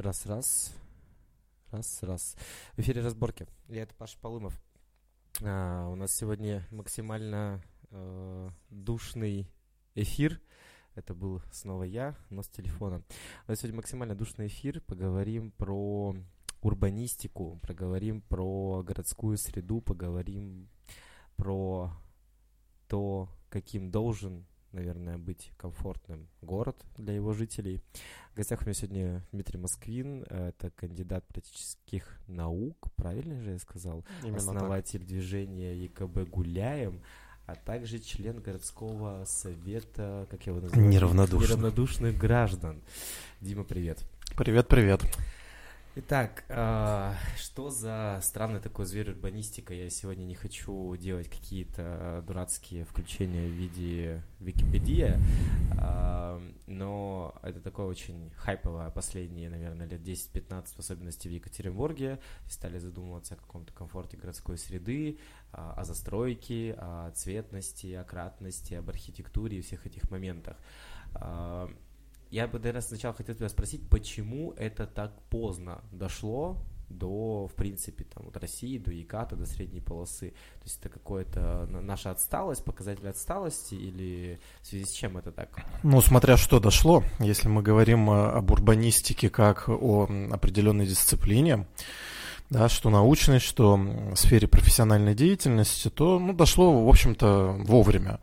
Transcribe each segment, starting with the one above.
Раз, раз. Раз, раз. В эфире разборки. Я это Паша Полымов. А, у нас сегодня максимально э, душный эфир. Это был снова я, но с телефона. У нас сегодня максимально душный эфир. Поговорим про урбанистику, поговорим про городскую среду, поговорим про то, каким должен наверное, быть комфортным город для его жителей. В гостях у меня сегодня Дмитрий Москвин, это кандидат политических наук, правильно же я сказал? Именно Основатель так. движения ЕКБ «Гуляем», а также член городского совета, как я его называю? Неравнодушных. Неравнодушных граждан. Дима, привет. Привет, привет. Итак, э, что за странный такой зверь урбанистика? Я сегодня не хочу делать какие-то дурацкие включения в виде Википедии, э, но это такое очень хайповое последние, наверное, лет 10-15 особенности в Екатеринбурге. Стали задумываться о каком-то комфорте городской среды, э, о застройке, о цветности, о кратности, об архитектуре и всех этих моментах. Я бы, наверное, сначала хотел тебя спросить, почему это так поздно дошло до, в принципе, там, от России, до Яката, до средней полосы. То есть это какое-то наша отсталость, показатель отсталости или в связи с чем это так? Ну, смотря что дошло. Если мы говорим э, об урбанистике как о определенной дисциплине, да, что научной, что в сфере профессиональной деятельности, то ну, дошло, в общем-то, вовремя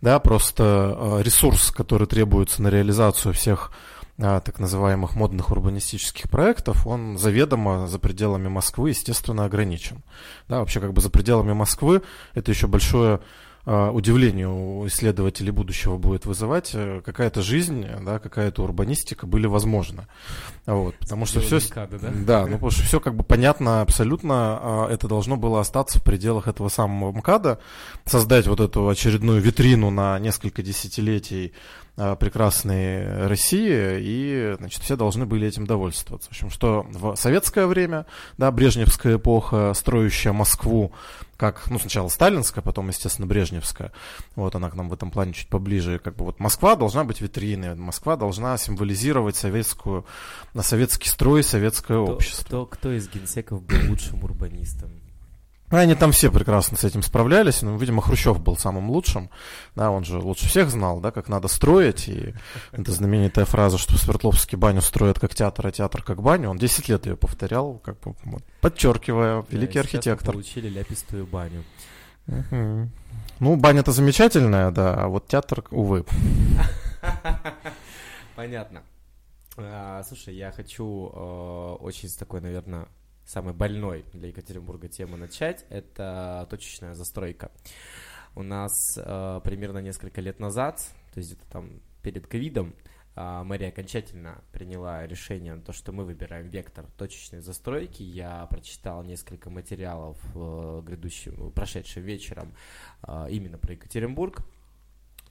да, просто э, ресурс, который требуется на реализацию всех а, так называемых модных урбанистических проектов, он заведомо за пределами Москвы, естественно, ограничен. Да, вообще как бы за пределами Москвы это еще большое а, удивление у исследователей будущего будет вызывать, э, какая-то жизнь, да, какая-то урбанистика были возможны. Вот, потому что все... Да? да, ну потому что все как бы понятно абсолютно, а, это должно было остаться в пределах этого самого МКАДа, создать вот эту очередную витрину на несколько десятилетий прекрасной России, и значит, все должны были этим довольствоваться. В общем, что в советское время, да, брежневская эпоха, строящая Москву, как, ну, сначала сталинская, потом, естественно, брежневская, вот она к нам в этом плане чуть поближе, как бы вот Москва должна быть витриной, Москва должна символизировать советскую, на советский строй, советское кто, общество. Кто, кто из генсеков был лучшим урбанистом? Они там все прекрасно с этим справлялись, но, видимо, Хрущев был самым лучшим, да, он же лучше всех знал, да, как надо строить, и это знаменитая фраза, что Свердловский баню строят как театр, а театр как баню, он 10 лет ее повторял, как бы, подчеркивая, великий да, архитектор. получили ляпистую баню. Угу. Ну, баня-то замечательная, да, а вот театр, увы. Понятно. А, слушай, я хочу э, очень с такой, наверное, самой больной для Екатеринбурга темы начать, это точечная застройка. У нас э, примерно несколько лет назад, то есть где-то там перед ковидом, э, мэрия окончательно приняла решение на то, что мы выбираем вектор точечной застройки. Я прочитал несколько материалов э, грядущим, прошедшим вечером э, именно про Екатеринбург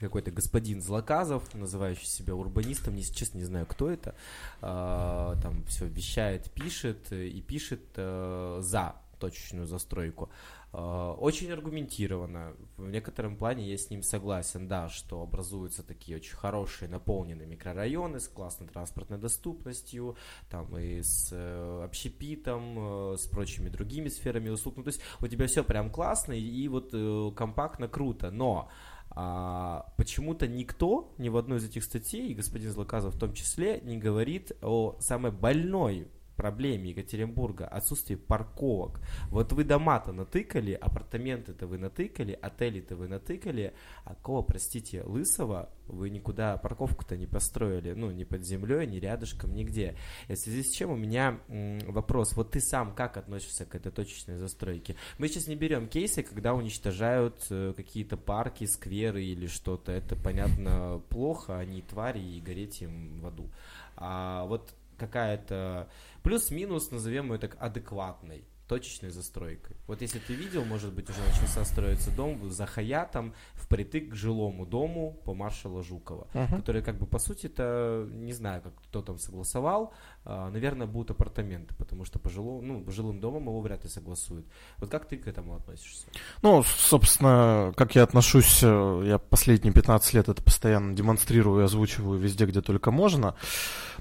какой-то господин Злоказов, называющий себя урбанистом, не, честно не знаю, кто это, э, там все вещает, пишет и пишет э, за точечную застройку. Э, очень аргументированно. В некотором плане я с ним согласен, да, что образуются такие очень хорошие наполненные микрорайоны с классной транспортной доступностью, там и с э, общепитом, э, с прочими другими сферами услуг. Ну, то есть у тебя все прям классно и, и вот компактно круто, но а, почему-то никто ни в одной из этих статей, и господин Злоказов в том числе, не говорит о самой больной проблеме Екатеринбурга отсутствие парковок. Вот вы дома-то натыкали, апартаменты-то вы натыкали, отели-то вы натыкали, а кого, простите, лысого вы никуда парковку-то не построили, ну, ни под землей, ни рядышком, нигде. И в связи с чем у меня вопрос, вот ты сам как относишься к этой точечной застройке? Мы сейчас не берем кейсы, когда уничтожают э, какие-то парки, скверы или что-то, это, понятно, плохо, они твари и гореть им в аду. А вот какая-то плюс-минус, назовем ее так, адекватной точечной застройкой. Вот если ты видел, может быть, уже начался строиться дом за Хаятом впритык к жилому дому по маршала Жукова, uh-huh. который как бы по сути это не знаю, как кто там согласовал, а, наверное, будут апартаменты, потому что по жилу, ну, жилым домом его вряд ли согласуют. Вот как ты к этому относишься? Ну, собственно, как я отношусь, э, я последние 15 лет это постоянно демонстрирую и озвучиваю везде, где только можно.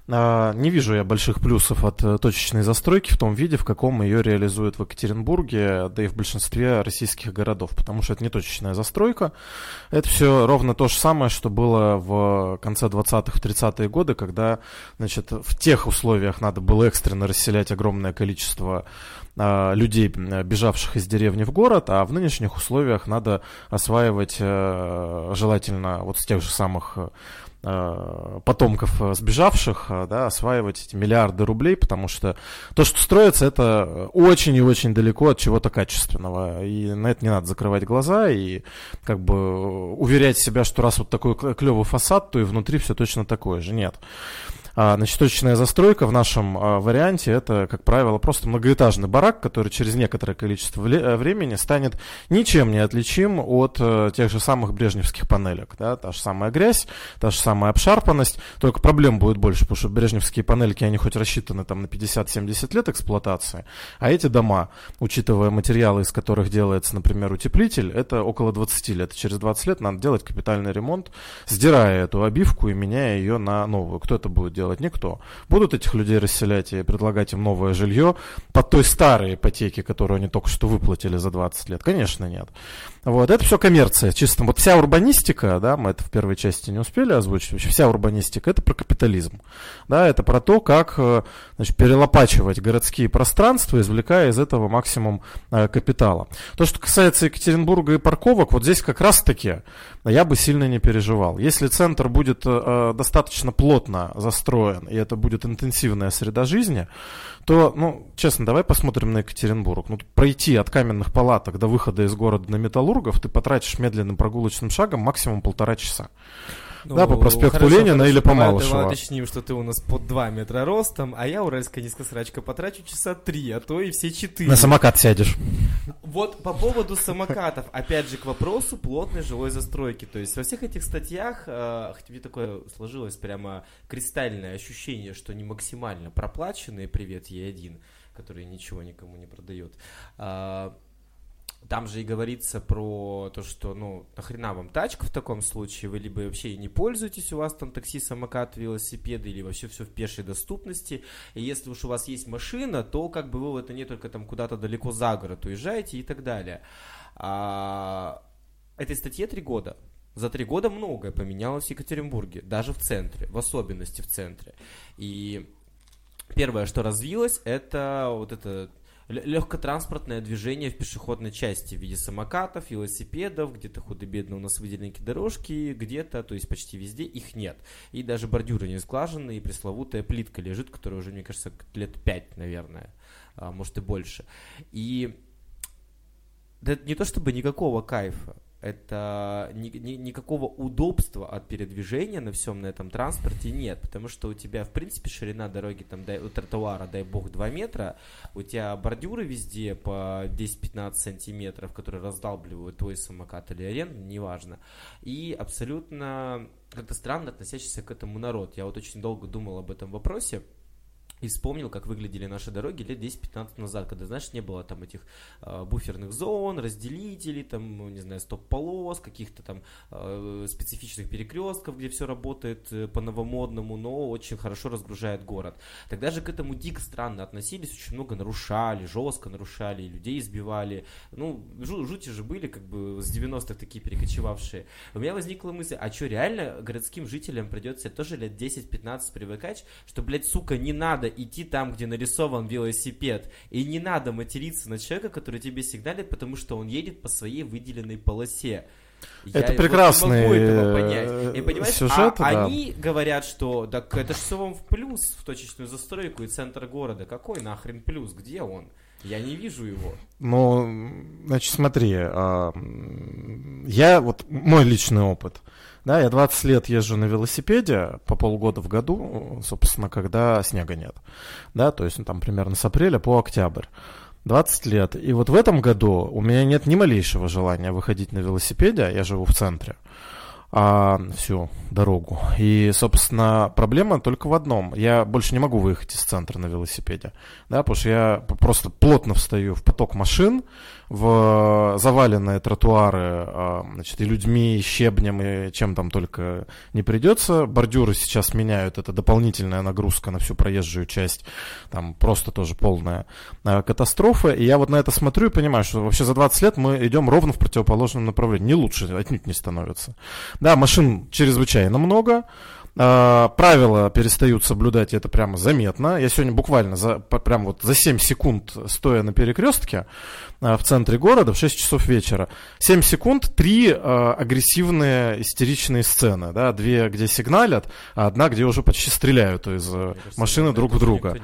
А, не вижу я больших плюсов от э, точечной застройки в том виде, в каком ее реализуют в Екатеринбурге, да и в большинстве российских городов, потому что это не точечная застройка. Это все ровно то же самое, что было в конце 20-х, 30-е годы, когда значит, в тех условиях надо было экстренно расселять огромное количество а, людей, бежавших из деревни в город, а в нынешних условиях надо осваивать э, желательно вот с тех же самых Э, потомков э, сбежавших, э, да, осваивать эти миллиарды рублей, потому что то, что строится, это очень и очень далеко от чего-то качественного. И на это не надо закрывать глаза и как бы уверять себя, что раз вот такой клевый фасад, то и внутри все точно такое же. Нет. А, значит, точечная застройка в нашем а, варианте это, как правило, просто многоэтажный барак, который через некоторое количество э, времени станет ничем не отличим от э, тех же самых брежневских панелек. Да? Та же самая грязь, та же самая обшарпанность, только проблем будет больше, потому что брежневские панельки, они хоть рассчитаны там на 50-70 лет эксплуатации, а эти дома, учитывая материалы, из которых делается, например, утеплитель, это около 20 лет. Через 20 лет надо делать капитальный ремонт, сдирая эту обивку и меняя ее на новую. Кто это будет делать? Делать? Никто. Будут этих людей расселять и предлагать им новое жилье под той старой ипотеки, которую они только что выплатили за 20 лет? Конечно, нет. Вот, это все коммерция, чисто. Вот вся урбанистика, да, мы это в первой части не успели озвучить, вообще вся урбанистика, это про капитализм. Да, это про то, как э, значит, перелопачивать городские пространства, извлекая из этого максимум э, капитала. То, что касается Екатеринбурга и парковок, вот здесь как раз-таки я бы сильно не переживал. Если центр будет э, достаточно плотно застроен, и это будет интенсивная среда жизни, то, ну, честно, давай посмотрим на Екатеринбург. Ну, пройти от каменных палаток до выхода из города на Металлургов ты потратишь медленным прогулочным шагом максимум полтора часа. Ну, да, по проспекту хорошо, Ленина хорошо, или по Малышева. Давай уточним, что ты у нас под 2 метра ростом, а я, уральская низкосрачка, потрачу часа 3, а то и все 4. На самокат сядешь. Вот по поводу самокатов, опять же, к вопросу плотной жилой застройки. То есть во всех этих статьях, э, хоть мне такое сложилось прямо кристальное ощущение, что не максимально проплаченные, привет, Е1, который ничего никому не продает, э, там же и говорится про то, что, ну, нахрена вам тачка в таком случае, вы либо вообще не пользуетесь, у вас там такси, самокат, велосипеды, или вообще все в пешей доступности. И если уж у вас есть машина, то как бы вы в это не только там куда-то далеко за город уезжаете и так далее. А, этой статье три года. За три года многое поменялось в Екатеринбурге, даже в центре, в особенности в центре. И первое, что развилось, это вот это легкотранспортное движение в пешеходной части в виде самокатов, велосипедов, где-то худо-бедно у нас выделены дорожки, где-то, то есть почти везде их нет. И даже бордюры не сглажены, и пресловутая плитка лежит, которая уже, мне кажется, лет пять, наверное, а, может и больше. И да, не то чтобы никакого кайфа, это ни, ни, никакого удобства от передвижения на всем на этом транспорте нет, потому что у тебя, в принципе, ширина дороги, там, дай, у тротуара, дай бог, 2 метра, у тебя бордюры везде по 10-15 сантиметров, которые раздалбливают твой самокат или аренду, неважно, и абсолютно как-то странно относящийся к этому народ. Я вот очень долго думал об этом вопросе, и вспомнил, как выглядели наши дороги лет 10-15 назад, когда, знаешь, не было там этих э, буферных зон, разделителей, там, ну, не знаю, стоп-полос, каких-то там э, специфичных перекрестков, где все работает э, по-новомодному, но очень хорошо разгружает город. Тогда же к этому дико странно относились, очень много нарушали, жестко нарушали, людей избивали. Ну, жу жути же были, как бы, с 90-х такие перекочевавшие. У меня возникла мысль, а что, реально городским жителям придется тоже лет 10-15 привыкать, что, блядь, сука, не надо идти там, где нарисован велосипед. И не надо материться на человека, который тебе сигналит, потому что он едет по своей выделенной полосе. Это Я прекрасный вот этого понять. И, понимаешь, сюжет, а да. они говорят, что так это же все вам в плюс в точечную застройку и центр города. Какой нахрен плюс? Где он? Я не вижу его. Ну, значит, смотри, а, я вот мой личный опыт. Да, я 20 лет езжу на велосипеде по полгода в году, собственно, когда снега нет. Да, то есть ну, там примерно с апреля по октябрь. 20 лет. И вот в этом году у меня нет ни малейшего желания выходить на велосипеде, я живу в центре, а, всю дорогу. И, собственно, проблема только в одном. Я больше не могу выехать из центра на велосипеде, да, потому что я просто плотно встаю в поток машин, в заваленные тротуары а, значит, и людьми, и щебнем, и чем там только не придется. Бордюры сейчас меняют, это дополнительная нагрузка на всю проезжую часть, там просто тоже полная а, катастрофа. И я вот на это смотрю и понимаю, что вообще за 20 лет мы идем ровно в противоположном направлении. Не лучше, отнюдь не становится. Да, машин чрезвычайно много, а, правила перестают соблюдать, это прямо заметно. Я сегодня буквально за, прям вот за 7 секунд, стоя на перекрестке, в центре города в 6 часов вечера. 7 секунд, три э, агрессивные истеричные сцены. Да? Две, где сигналят, а одна, где уже почти стреляют из кажется, машины друг в друга.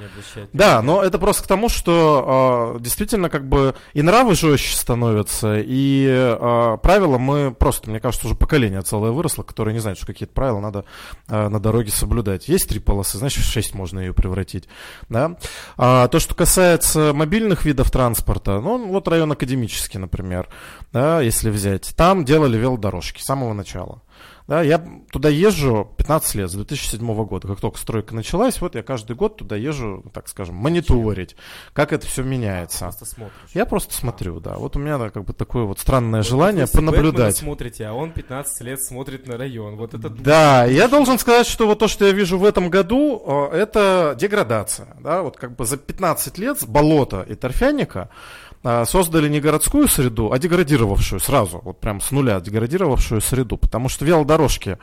Да, но это просто к тому, что э, действительно как бы и нравы жестче становятся, и э, правила мы просто, мне кажется, уже поколение целое выросло, которое не знает, что какие-то правила надо э, на дороге соблюдать. Есть три полосы, значит, в 6 можно ее превратить. Да? А, то, что касается мобильных видов транспорта, ну, вот район Академический, например, да, если взять, там делали велодорожки с самого начала. Да, я туда езжу 15 лет, с 2007 года. Как только стройка началась, вот я каждый год туда езжу, так скажем, мониторить, как это все меняется. Просто смотришь. Я просто смотрю, да. Вот у меня да, как бы такое вот странное вот желание понаблюдать. Вы смотрите, а он 15 лет смотрит на район. Вот это... Да, я должен сказать, что вот то, что я вижу в этом году, это деградация. Да, вот как бы за 15 лет с болота и торфяника создали не городскую среду, а деградировавшую сразу, вот прям с нуля деградировавшую среду, потому что велодорожки,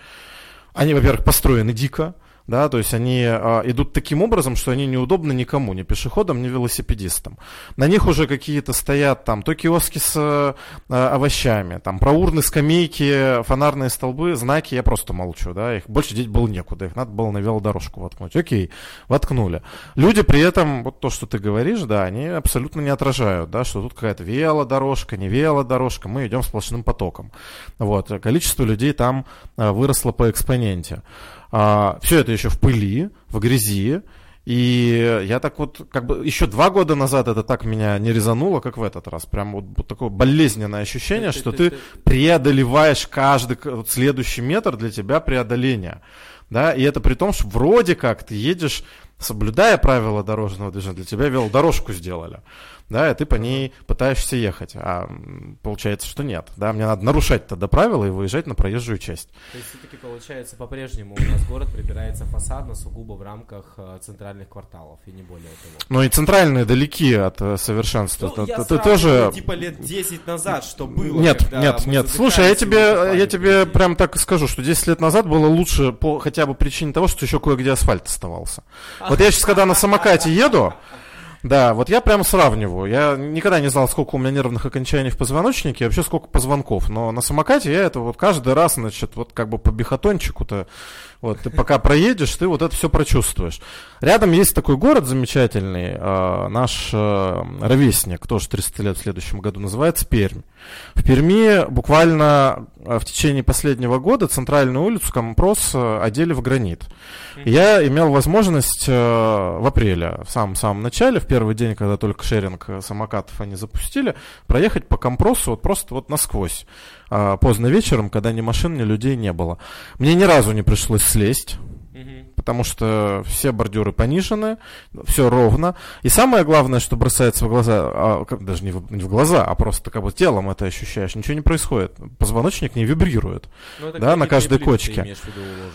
они, во-первых, построены дико, да, то есть они а, идут таким образом, что они неудобны никому, ни пешеходам, ни велосипедистам. На них уже какие-то стоят там то киоски с а, овощами, там про урны, скамейки, фонарные столбы, знаки, я просто молчу, да, их больше деть было некуда, их надо было на велодорожку воткнуть. Окей, воткнули. Люди при этом, вот то, что ты говоришь, да, они абсолютно не отражают, да, что тут какая-то велодорожка, не велодорожка, мы идем сплошным потоком. Вот, количество людей там а, выросло по экспоненте. А, все это еще в пыли, в грязи. И я так вот, как бы еще два года назад это так меня не резануло, как в этот раз. Прям вот, вот такое болезненное ощущение, что ты преодолеваешь каждый вот следующий метр для тебя преодоления. Да, и это при том, что вроде как ты едешь, соблюдая правила дорожного движения, для тебя велодорожку сделали да, и ты по ней пытаешься ехать, а получается, что нет, да, мне надо нарушать тогда правила и выезжать на проезжую часть. То есть все-таки получается по-прежнему у нас город прибирается фасадно сугубо в рамках э, центральных кварталов и не более того. Ну и центральные далеки от э, совершенства. Ну, я ты тоже типа лет 10 назад, что было. Нет, нет, нет. Слушай, я тебе, я тебе прям так скажу, что 10 лет назад было лучше по хотя бы причине того, что еще кое-где асфальт оставался. Вот я сейчас, когда на самокате еду, да, вот я прям сравниваю. Я никогда не знал, сколько у меня нервных окончаний в позвоночнике, вообще сколько позвонков. Но на самокате я это вот каждый раз, значит, вот как бы по бихотончику-то, вот ты пока проедешь, ты вот это все прочувствуешь. Рядом есть такой город замечательный, э, наш э, ровесник, тоже 300 лет в следующем году, называется Пермь. В Перми буквально э, в течение последнего года центральную улицу Компрос э, одели в гранит. Я имел возможность э, в апреле, в самом-самом начале, в первый день, когда только шеринг самокатов они запустили, проехать по Компросу вот просто вот насквозь. А, поздно вечером, когда ни машин, ни людей не было. Мне ни разу не пришлось слезть потому что все бордюры понижены, все ровно. И самое главное, что бросается в глаза, а, даже не в, не в глаза, а просто как бы телом это ощущаешь, ничего не происходит. Позвоночник не вибрирует ну, да, на каждой кочке.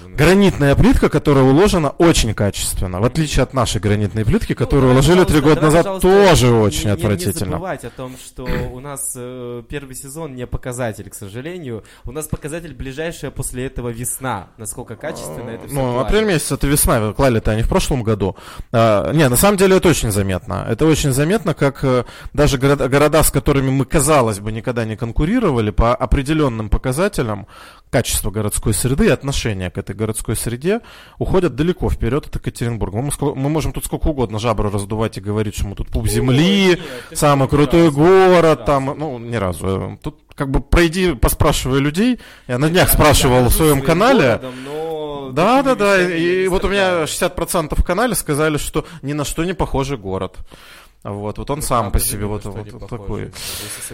Гранитная плитка, которая уложена очень качественно, в отличие от нашей гранитной плитки, которую ну, уложили три года назад, тоже очень не, отвратительно. Не забывать о том, что у нас э, первый сезон не показатель, к сожалению. У нас показатель ближайшая после этого весна. Насколько качественно это все. Ну, апрель месяц это весна, клали-то они в прошлом году. А, не, на самом деле это очень заметно. Это очень заметно, как э, даже города, города, с которыми мы, казалось бы, никогда не конкурировали, по определенным показателям качества городской среды и отношения к этой городской среде уходят далеко вперед от Екатеринбурга. Мы, мы можем тут сколько угодно жабры раздувать и говорить, что мы тут пуп земли, нет, самый крутой раз, город, там, ну, ни разу. Тут как бы пройди, поспрашивай людей. Я на днях спрашивал в своем канале. Городом, но да, да, да. И вот у меня 60% в канале сказали, что ни на что не похожий город. Вот, вот он ну, сам по себе вот, вот, вот такой.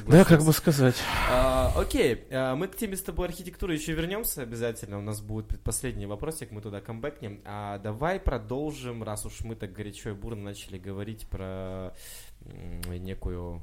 Да, как бы сказать. А, окей, а, мы к теме с тобой архитектуры еще вернемся обязательно. У нас будет предпоследний вопросик, мы туда камбэкнем. А давай продолжим, раз уж мы так горячо и бурно начали говорить про некую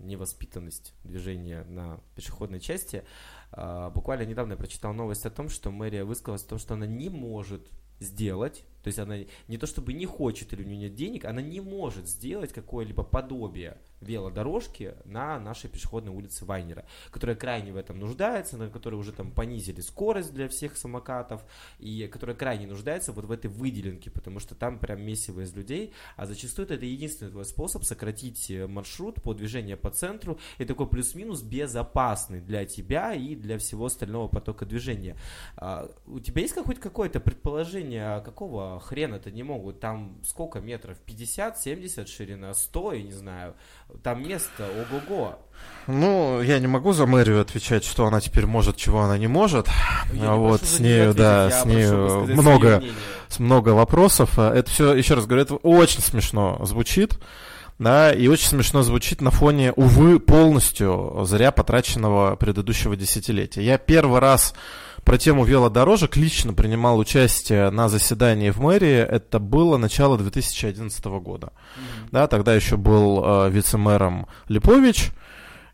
невоспитанность движения на пешеходной части. А, буквально недавно я прочитал новость о том, что мэрия высказалась о том, что она не может сделать то есть она не то чтобы не хочет или у нее нет денег, она не может сделать какое-либо подобие велодорожки на нашей пешеходной улице Вайнера, которая крайне в этом нуждается, на которой уже там понизили скорость для всех самокатов, и которая крайне нуждается вот в этой выделенке, потому что там прям месиво из людей, а зачастую это единственный твой способ сократить э, маршрут по движению по центру, и такой плюс-минус безопасный для тебя и для всего остального потока движения. А, у тебя есть хоть какое-то предположение, какого хрена это не могут? Там сколько метров? 50, 70 ширина, 100, я не знаю. Там место, ого-го. Ну, я не могу за мэрию отвечать, что она теперь может, чего она не может. Я вот с нею, да, с нею много, много вопросов. Это все, еще раз говорю, это очень смешно звучит. Да, и очень смешно звучит на фоне, увы, полностью зря потраченного предыдущего десятилетия. Я первый раз про тему велодорожек лично принимал участие на заседании в мэрии. Это было начало 2011 года. Mm-hmm. Да, тогда еще был э, вице-мэром Липович.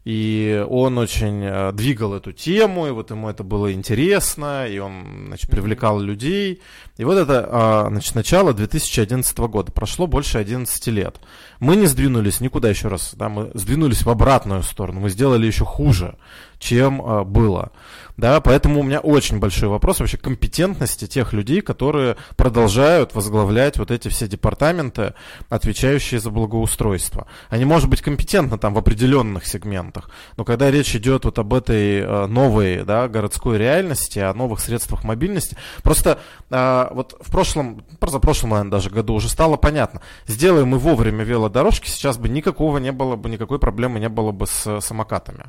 И он очень э, двигал эту тему, и вот ему это было интересно, и он, значит, привлекал mm-hmm. людей. И вот это, э, значит, начало 2011 года. Прошло больше 11 лет. Мы не сдвинулись никуда еще раз, да, мы сдвинулись в обратную сторону, мы сделали еще хуже, чем э, было. Да, поэтому у меня очень большой вопрос вообще компетентности тех людей, которые продолжают возглавлять вот эти все департаменты, отвечающие за благоустройство. Они, может быть, компетентны там в определенных сегментах, но когда речь идет вот об этой э, новой да, городской реальности, о новых средствах мобильности, просто э, вот в прошлом, прошлом, наверное, даже году уже стало понятно, сделаем мы вовремя велодорожки, сейчас бы никакого не было бы, никакой проблемы не было бы с самокатами.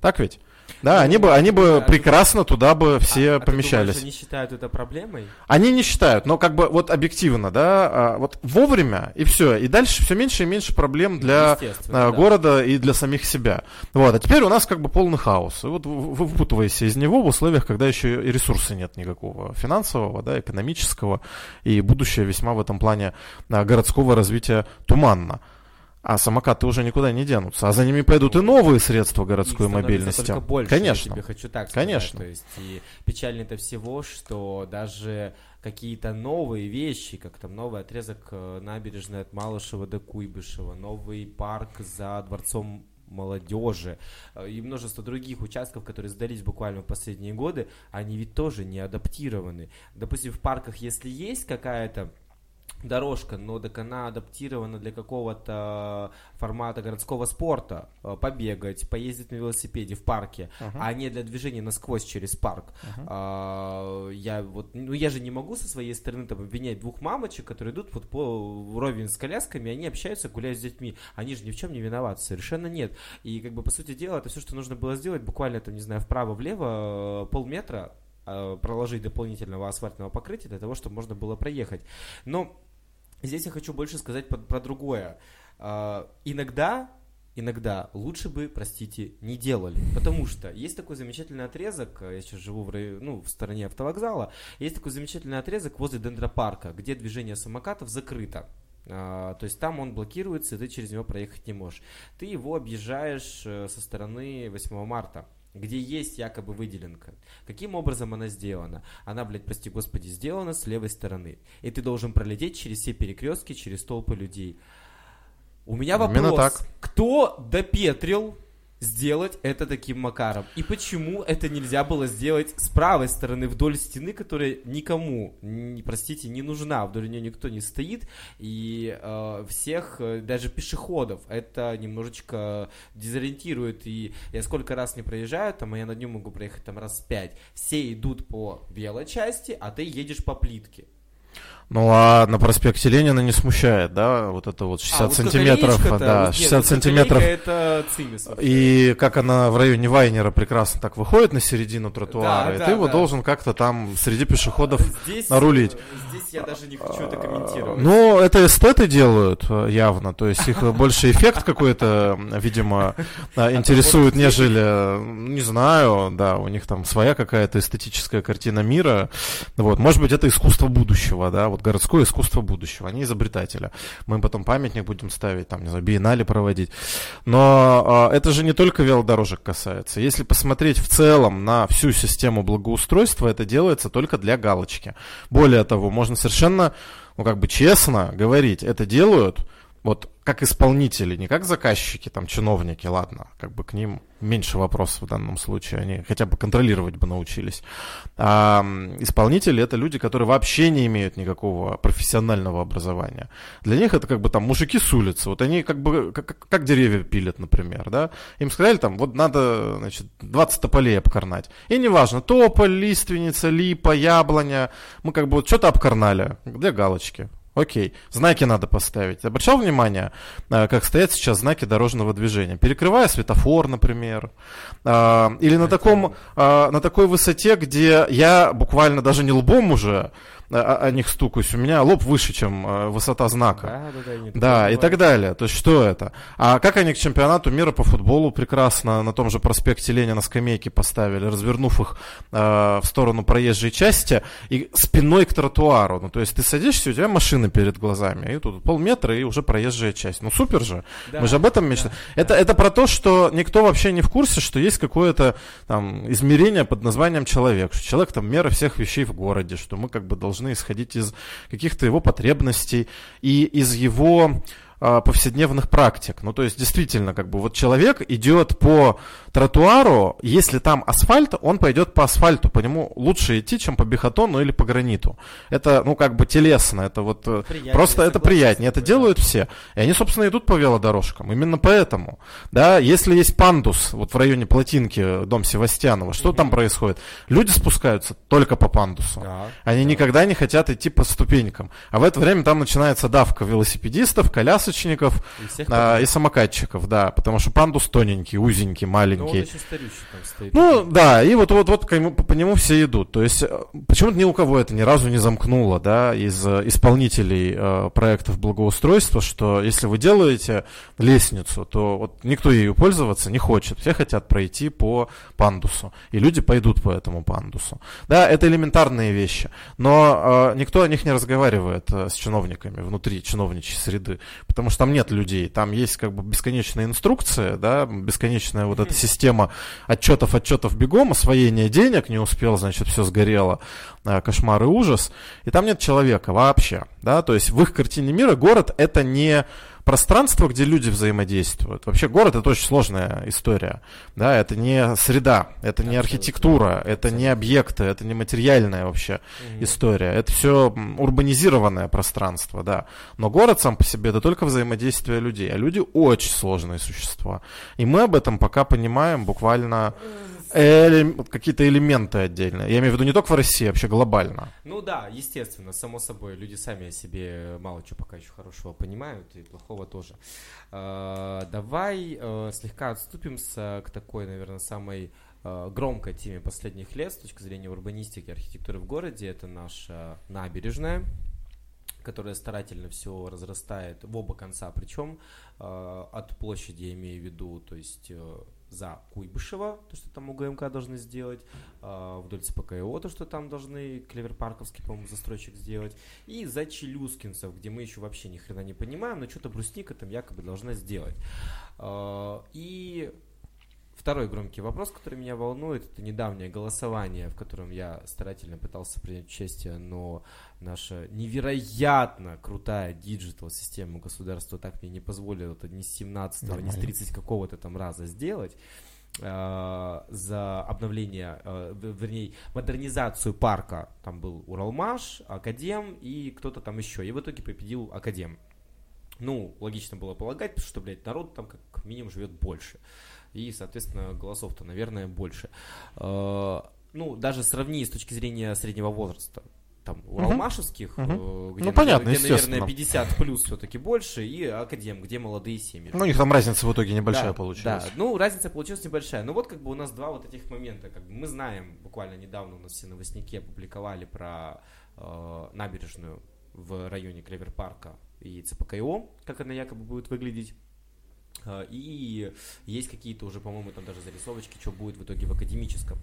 Так ведь? Да, они бы, они бы а, прекрасно туда бы все а, помещались. А ты думаешь, они считают это проблемой? Они не считают, но как бы вот объективно, да, а, вот вовремя и все, и дальше все меньше и меньше проблем для а, города да. и для самих себя. Вот, а теперь у нас как бы полный хаос. И вот вы выпутываетесь из него в условиях, когда еще и ресурса нет никакого финансового, да, экономического, и будущее весьма в этом плане городского развития туманно. А самокаты уже никуда не денутся, а за ними пойдут и новые средства городской Их мобильности. Только больше, Конечно. Я тебе хочу так сказать. Конечно. То есть и печально это всего, что даже какие-то новые вещи, как там новый отрезок э, набережной от Малышева до Куйбышева, новый парк за дворцом молодежи э, и множество других участков, которые сдались буквально в последние годы, они ведь тоже не адаптированы. Допустим, в парках, если есть какая-то дорожка, но так она адаптирована для какого-то формата городского спорта, э, побегать, поездить на велосипеде в парке, uh-huh. а не для движения насквозь через парк. Uh-huh. А, я вот, ну я же не могу со своей стороны там обвинять двух мамочек, которые идут вот по вровень с колясками, они общаются, гуляют с детьми, они же ни в чем не виноваты, совершенно нет. И как бы по сути дела это все, что нужно было сделать, буквально там не знаю вправо-влево э, полметра э, проложить дополнительного асфальтного покрытия для того, чтобы можно было проехать. Но Здесь я хочу больше сказать про, про другое. Uh, иногда, иногда лучше бы, простите, не делали. Потому что есть такой замечательный отрезок, я сейчас живу в, районе, ну, в стороне автовокзала, есть такой замечательный отрезок возле дендропарка, где движение самокатов закрыто. Uh, то есть там он блокируется, и ты через него проехать не можешь. Ты его объезжаешь со стороны 8 марта где есть якобы выделенка. Каким образом она сделана? Она, блядь, прости господи, сделана с левой стороны. И ты должен пролететь через все перекрестки, через толпы людей. У меня вопрос. Именно так. Кто допетрил сделать это таким макаром. И почему это нельзя было сделать с правой стороны вдоль стены, которая никому, не, простите, не нужна, вдоль нее никто не стоит, и э, всех, э, даже пешеходов, это немножечко дезориентирует. И я сколько раз не проезжаю, там, а я на дню могу проехать там раз пять, все идут по велочасти, а ты едешь по плитке. Ну а на проспекте Ленина не смущает, да, вот это вот 60 а, сантиметров, да, вот 60 сантиметров. Это цимис И как она в районе Вайнера прекрасно так выходит на середину тротуара, да, и да, ты его да. должен как-то там среди пешеходов здесь, нарулить. Здесь я даже не хочу это комментировать. Ну, это эстеты делают э, явно, то есть их больше эффект какой-то, видимо, интересует, нежели, не знаю, да, у них там своя какая-то эстетическая картина мира. Вот, может быть, это искусство будущего, да, вот городское искусство будущего, они изобретателя. Мы им потом памятник будем ставить, там, не знаю, биеннале проводить. Но э, это же не только велодорожек касается. Если посмотреть в целом на всю систему благоустройства, это делается только для галочки. Более того, можно совершенно, ну, как бы честно говорить, это делают вот как исполнители, не как заказчики, там, чиновники, ладно, как бы к ним меньше вопросов в данном случае, они хотя бы контролировать бы научились. А исполнители — это люди, которые вообще не имеют никакого профессионального образования. Для них это как бы там мужики с улицы, вот они как бы, как, как деревья пилят, например, да, им сказали там, вот надо, значит, 20 тополей обкорнать. И неважно, тополь, лиственница, липа, яблоня, мы как бы вот что-то обкорнали для галочки. Окей, знаки надо поставить. Обращал внимание, э, как стоят сейчас знаки дорожного движения? Перекрывая светофор, например. А, или на, таком, а, на такой высоте, где я буквально даже не лбом уже, о, о них стукаюсь, у меня лоб выше, чем э, высота знака. Да, да, да, да и так далее. То есть что это? А как они к чемпионату мира по футболу прекрасно на том же проспекте Ленина скамейки поставили, развернув их э, в сторону проезжей части и спиной к тротуару. Ну, то есть ты садишься, у тебя машина перед глазами, и тут полметра, и уже проезжая часть. Ну, супер же. Да, Мы же об этом мечтаем. Да, это, да. это про то, что никто вообще не в курсе, что есть какое-то там измерение под названием человек, что человек там мера всех вещей в городе, что мы как бы должны должны исходить из каких-то его потребностей и из его повседневных практик. Ну, то есть, действительно, как бы вот человек идет по тротуару, если там асфальт, он пойдет по асфальту, по нему лучше идти, чем по бихотону или по граниту. Это, ну, как бы телесно, это вот э, приятнее, просто это приятнее, это делают все. И они, собственно, идут по велодорожкам, именно поэтому. Да, если есть пандус, вот в районе плотинки, дом Севастьянова, что mm там происходит? Люди спускаются только по пандусу. Да, они да. никогда не хотят идти по ступенькам. А в это время там начинается давка велосипедистов, колясочников, колясочников и, а, и самокатчиков, да, потому что пандус тоненький, узенький, маленький. Ну, он еще там стоит. Ну, да, и вот, вот, вот по, нему, по нему все идут. То есть, э, почему-то ни у кого это ни разу не замкнуло, да, из э, исполнителей э, проектов благоустройства, что если вы делаете лестницу, то вот никто ею пользоваться не хочет. Все хотят пройти по пандусу. И люди пойдут по этому пандусу. Да, это элементарные вещи. Но э, никто о них не разговаривает э, с чиновниками внутри чиновничьей среды. Потому потому что там нет людей, там есть как бы бесконечная инструкция, да, бесконечная вот эта система отчетов, отчетов бегом, освоение денег, не успел, значит, все сгорело, а, кошмар и ужас, и там нет человека вообще, да, то есть в их картине мира город это не пространство, где люди взаимодействуют. Вообще город это очень сложная история. Да, это не среда, это не архитектура, это не объекты, это не материальная вообще mm-hmm. история. Это все урбанизированное пространство, да. Но город сам по себе это только взаимодействие людей. А люди очень сложные существа. И мы об этом пока понимаем буквально Элем... какие-то элементы отдельные. Я имею в виду не только в России, а вообще глобально. Ну да, естественно, само собой, люди сами о себе мало чего пока еще хорошего понимают, и плохого тоже. Э, давай э, слегка отступимся к такой, наверное, самой э, громкой теме последних лет с точки зрения урбанистики и архитектуры в городе. Это наша набережная которая старательно все разрастает в оба конца, причем э, от площади я имею в виду, то есть э, за Куйбышева, то, что там УГМК должны сделать, э, вдоль ЦПКО, то, что там должны Клеверпарковский, по-моему, застройщик сделать, и за Челюскинцев, где мы еще вообще ни хрена не понимаем, но что-то Брусника там якобы должна сделать. Э, и Второй громкий вопрос, который меня волнует, это недавнее голосование, в котором я старательно пытался принять участие, но наша невероятно крутая диджитал-система государства так мне не позволила это ни с 17 ни с 30 какого-то там раза сделать э, за обновление, э, вернее, модернизацию парка. Там был Уралмаш, Академ и кто-то там еще. И в итоге победил Академ. Ну, логично было полагать, что, блядь, народ там как минимум живет больше и, соответственно, голосов-то, наверное, больше. Э, ну, даже сравни с точки зрения среднего возраста. там уралмашевских, Мгм. где, Ну, понятно, где, наверное, естественно. 50 плюс все-таки больше, и академ, где молодые семьи. Ну, у них там разница в итоге небольшая Да, получилась. Да, ну разница получилась небольшая. Ну вот как бы у нас два вот этих момента. Как бы мы знаем, буквально недавно у нас все новостники опубликовали про э, набережную в районе Клевер-парка и ЦПКО, как она якобы будет выглядеть. Э, И есть какие-то уже, по-моему, там даже зарисовочки, что будет в итоге в академическом.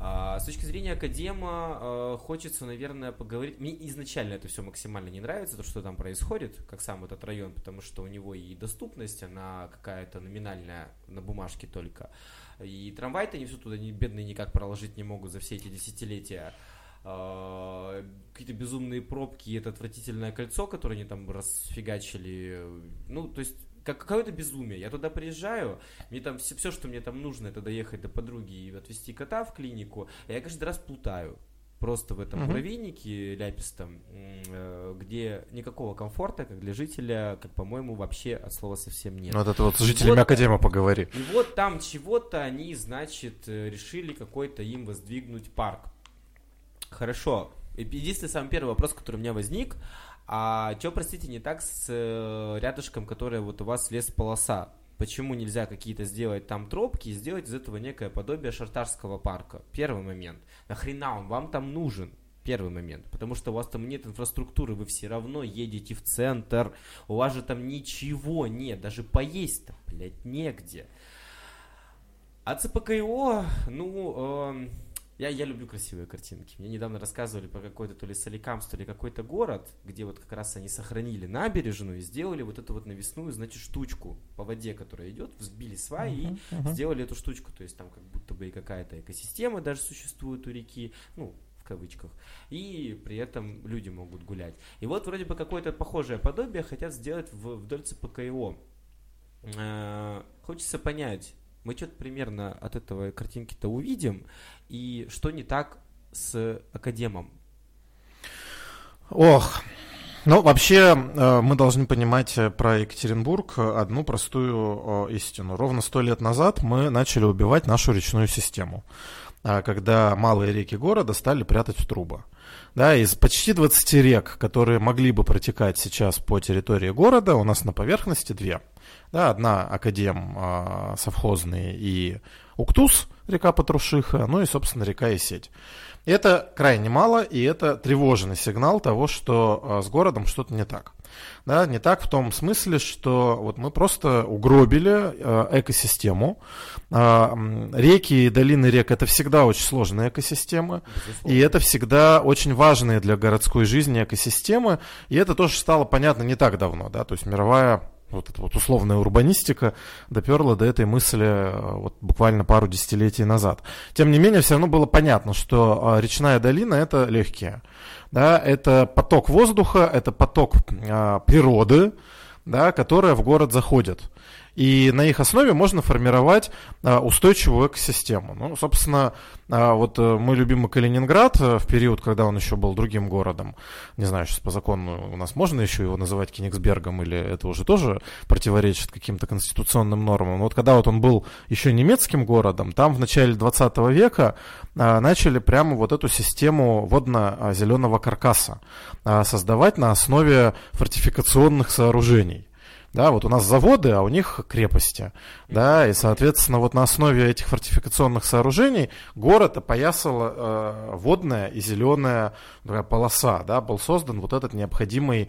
А, С точки зрения академа, э, хочется, наверное, поговорить. Мне изначально это все максимально не нравится, то, что там происходит, как сам этот район, потому что у него и доступность, она какая-то номинальная на бумажке только. И трамвай-то они все туда не, бедные никак проложить не могут за все эти десятилетия. А, Какие-то безумные пробки, и это отвратительное кольцо, которое они там расфигачили. Ну, то есть как какое-то безумие. Я туда приезжаю, мне там все, все, что мне там нужно, это доехать до подруги и отвезти кота в клинику. А я каждый раз плутаю. Просто в этом муравейнике ляпистом, э, где никакого комфорта, как для жителя, как, по-моему, вообще от слова совсем нет. Ну, Вот это вот с жителями Вот. Академа поговори. И вот там чего-то они, значит, э, решили какой-то им воздвигнуть парк. Хорошо. Единственный самый первый вопрос, который у меня возник, а что, простите, не так с э, рядышком, которая вот у вас лес-полоса? Почему нельзя какие-то сделать там тропки и сделать из этого некое подобие шартарского парка? Первый момент. Нахрена он вам там нужен? Первый момент. Потому что у вас там нет инфраструктуры, вы все равно едете в центр, у вас же там ничего нет, даже поесть-то, блядь, негде. А ЦПКО, ну, эм, я, я люблю красивые картинки. Мне недавно рассказывали про какой-то то ли Соликамск, то ли какой-то город, где вот как раз они сохранили набережную и сделали вот эту вот навесную, значит, штучку по воде, которая идет, взбили сваи и Мгм, мгм. сделали эту штучку. То есть там как будто бы и какая-то экосистема даже существует у реки, ну, в кавычках. И при этом люди могут гулять. И вот вроде бы какое-то похожее подобие хотят сделать в, вдоль ЦПКИО. Э, Хочется понять, мы что-то примерно от этого картинки-то увидим, и что не так с академом. Ох, ну, вообще, э, мы должны понимать э, про Екатеринбург э, одну простую истину. Ровно сто лет назад мы начали убивать нашу речную систему, а, когда малые реки города стали прятать в трубы. Да, из почти 20 рек, которые могли бы протекать сейчас по территории города, у нас на поверхности две. Да, одна Академ э, совхозный и Уктус, река Патрушиха, ну и, собственно, река Исеть. Это крайне мало, и это тревожный сигнал того, что э, с городом что-то не так. Да, не так в том смысле, что вот мы просто угробили э, экосистему. А, реки и долины рек это всегда очень сложные экосистемы. Безусловно. И это всегда очень важные для городской жизни экосистемы. И это тоже стало понятно не так давно. Да? То есть мировая вот эта вот условная урбанистика доперла до этой мысли э, вот буквально пару десятилетий назад. Тем не менее, все равно было понятно, что э, речная долина это легкие. Да? Это поток воздуха, это поток э, природы, да, которая в город заходит. И на их основе можно формировать а, устойчивую экосистему. Ну, собственно, а, вот э, мой любимый Калининград э, в период, когда он еще был другим городом, не знаю, сейчас по закону у нас можно еще его называть Кенигсбергом, или это уже тоже противоречит каким-то конституционным нормам. Но вот когда вот он был еще немецким городом, там в начале 20 века а, начали прямо вот эту систему водно-зеленого каркаса создавать на основе фортификационных сооружений. Да, вот у нас заводы, а у них крепости. Да, и, соответственно, вот на основе этих фортификационных сооружений город опоясала э, водная и зеленая такая полоса. Да, был создан вот этот необходимый э,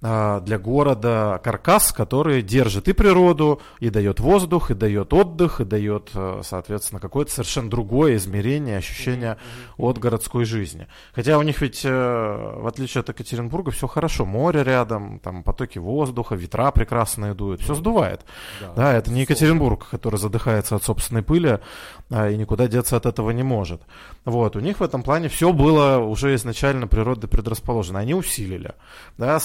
для города каркас, который держит и природу, и дает воздух, и дает отдых, и дает, э, соответственно, какое-то совершенно другое измерение, ощущение от городской жизни. Хотя у них ведь, э, в отличие от Екатеринбурга, все хорошо. Море рядом, там потоки воздуха, ветра прекрасные дуют, все сдувает. Да, это не Екатеринбург, который задыхается от собственной пыли а, и никуда деться от этого не может. Вот, у них в этом плане все было уже изначально природой предрасположено. Они усилили. Да,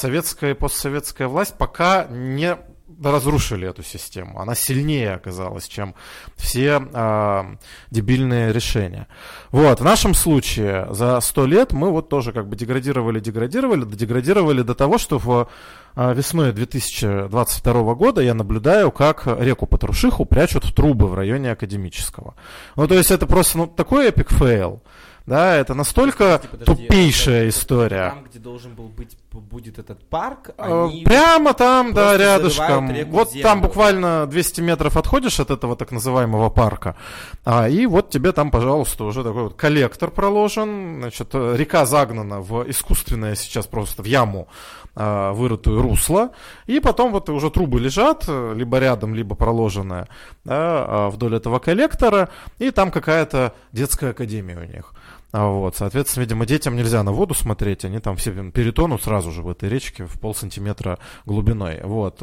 советская и постсоветская власть пока не разрушили эту систему. Она сильнее оказалась, чем все а, дебильные решения. Вот, в нашем случае за сто лет мы вот тоже как бы деградировали, деградировали, деградировали до того, что в а, весной 2022 года я наблюдаю, как реку Патрушиху прячут в трубы в районе Академического. Ну, то есть это просто ну, такой epic fail. Да, это настолько Подожди, подожди, тупейшая это- история. Там, где должен был быть, будет этот парк, Э, они... Прямо там, да, рядышком. Вот землю. там буквально 200 метров отходишь от этого так называемого парка, а, и вот тебе там, пожалуйста, уже такой вот коллектор проложен, значит, река загнана в искусственное сейчас просто в яму а, вырытую русло, и потом вот уже трубы лежат, либо рядом, либо проложенная да, а, вдоль этого коллектора, и там какая-то детская академия у них. А Вот, соответственно, видимо, детям нельзя на воду смотреть, они там все перетонут сразу же в этой речке в полсантиметра глубиной. Вот,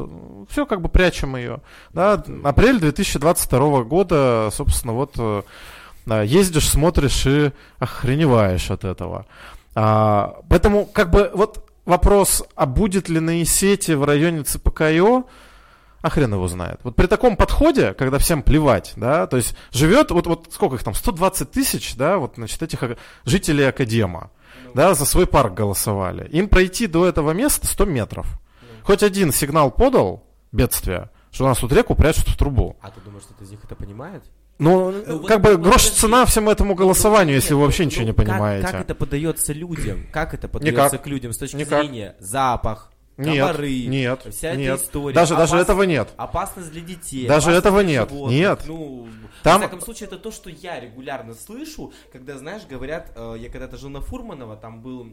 все как бы прячем ее. Да, апрель 2022 года, собственно, вот э, ездишь, смотришь и охреневаешь от этого. А, поэтому, как бы, вот вопрос, а будет ли на Исете в районе ЦПКИО, а хрен его знает. Вот при таком подходе, когда всем плевать, да, то есть живет, вот, вот сколько их там, 120 тысяч, да, вот, значит, этих жителей Академа, да, за свой парк голосовали. Им пройти до этого места 100 метров. Хоть один сигнал подал, бедствие, что у нас тут реку прячут в трубу. А ты думаешь, что из них это понимает? Ну, Ну, вот- как бы ну, грош цена всему этому голосованию, Ну, если вы вообще ну, ничего ну, не как- понимаете. Как, это подается людям? Как это подается Никак. к людям с точки Никак. зрения запах, Нет, комары, нет, вся нет. эта история. Даже, даже этого нет. Опасность для детей. Даже этого нет. животных. Нет. Ну, Там- во всяком случае, это то, что я регулярно слышу, когда, знаешь, говорят, э, я когда-то жил на Фурманова, там был,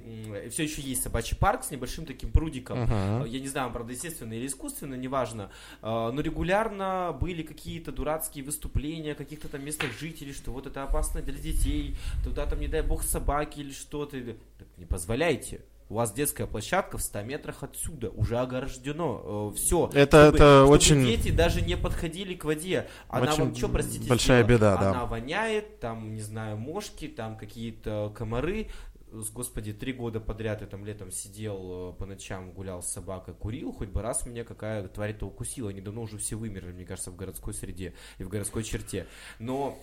все еще есть собачий парк с небольшим таким прудиком. Э, Я не знаю, правда, естественно или искусственно, неважно. Э, Но регулярно были какие-то дурацкие выступления каких-то там местных жителей, что вот это опасно для детей, туда там, не дай бог, собаки или что-то. Так не позволяйте. У вас детская площадка в 100 метрах отсюда, уже ограждено, все. Это- это очень- дети даже не подходили к воде. Она Очень вам что, простите, большая сделала? беда, да. Она воняет, там, не знаю, мошки, там какие-то комары. Господи, три года подряд я там летом сидел э, по ночам, гулял с собакой, курил, хоть бы раз меня какая тварь-то укусила. Они давно уже все вымерли, мне кажется, в городской среде и в городской черте. Но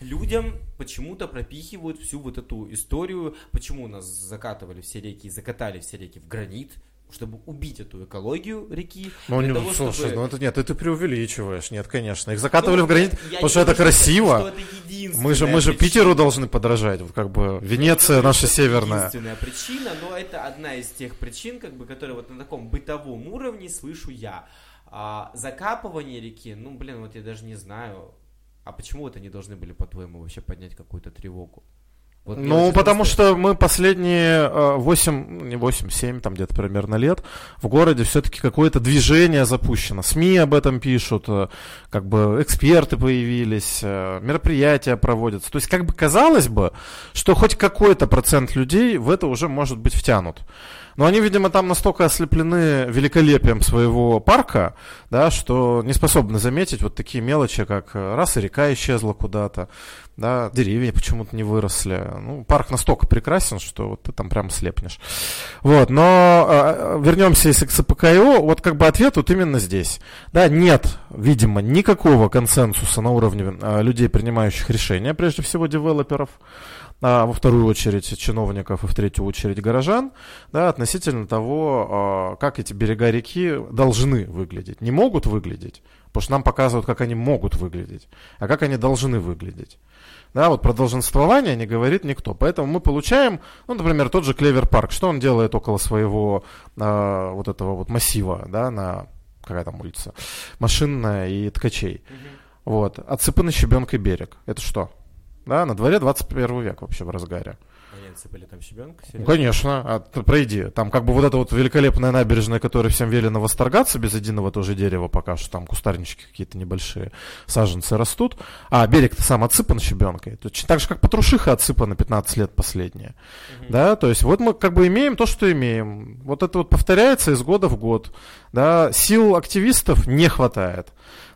людям почему-то пропихивают всю вот эту историю, почему у нас закатывали все реки, закатали все реки в гранит, чтобы убить эту экологию реки. Ну, не, того, слушай, чтобы- ну это нет, это ты преувеличиваешь. Нет, конечно. Их закатывали Ну, в гранит, потому что это красиво. что это единственная Мы же, мы же причина. Питеру должны подражать. Вот как бы Венеция Это наша северная. Единственная причина, но это одна из тех причин, как бы, которые вот на таком бытовом уровне слышу я. А закапывание реки, ну, блин, вот я даже не знаю. А почему это не должны были, по-твоему, вообще поднять какую-то тревогу? Вот Ну, потому что мы последние э, 8, не 8, 7, там где-то примерно лет, в городе все-таки какое-то движение запущено. СМИ об этом пишут, э, как бы эксперты появились, э, мероприятия проводятся. То есть, как бы казалось бы, что хоть какой-то процент людей в это уже может быть втянут. Но они, видимо, там настолько ослеплены великолепием своего парка, да, что не способны заметить вот такие мелочи, как раз и река исчезла куда-то, да, деревья почему-то не выросли. Ну, парк настолько прекрасен, что вот ты там прям слепнешь. Вот, но э, вернемся если к ЦПКИО, вот как бы ответ вот именно здесь. Да, нет, видимо, никакого консенсуса на уровне э, людей, принимающих решения, прежде всего девелоперов, а во вторую очередь чиновников и в третью очередь горожан, да, относительно того, а, как эти берега реки должны выглядеть. Не могут выглядеть, потому что нам показывают, как они могут выглядеть, а как они должны выглядеть. Да, вот про долженствование не говорит никто. Поэтому мы получаем, ну, например, тот же Клевер Парк. Что он делает около своего а, вот этого вот массива, да, на какая там улица, машинная и ткачей. Мгм. Вот. Отсыпанный щебенкой берег. Это что? Да, на дворе 21 век вообще в разгаре. Они отсыпали там щебенка? Ну, конечно, а пройди. Там как бы вот эта вот великолепная набережная, которой всем велено восторгаться, без единого тоже дерева пока что, там кустарнички какие-то небольшие, саженцы растут. А берег-то сам отсыпан щебенкой. То есть Так же, как Патрушиха отсыпана 15 лет последние. Да, то есть вот мы как бы имеем то, что имеем. Вот это вот повторяется из года в год. Да, сил активистов не хватает.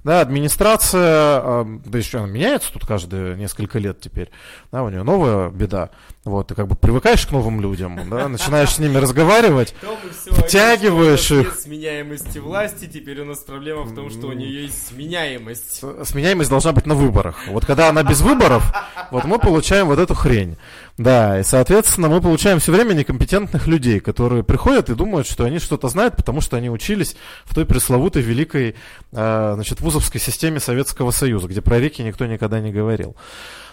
Да, администрация, э, да еще она меняется тут каждые несколько лет теперь. Да, у нее новая беда. Вот, ты как бы привыкаешь к новым людям, да, начинаешь с ними разговаривать. Втягиваешь их. сменяемости власти, теперь у нас проблема в том, что у нее есть сменяемость. Сменяемость должна быть на выборах. Вот когда она без выборов, вот мы получаем вот эту хрень. Да, и, соответственно, мы получаем все время некомпетентных людей, которые приходят и думают, что они что-то знают, потому что они учились в той пресловутой великой, э, значит, вузовской системе Советского Союза, где про реки никто никогда не говорил.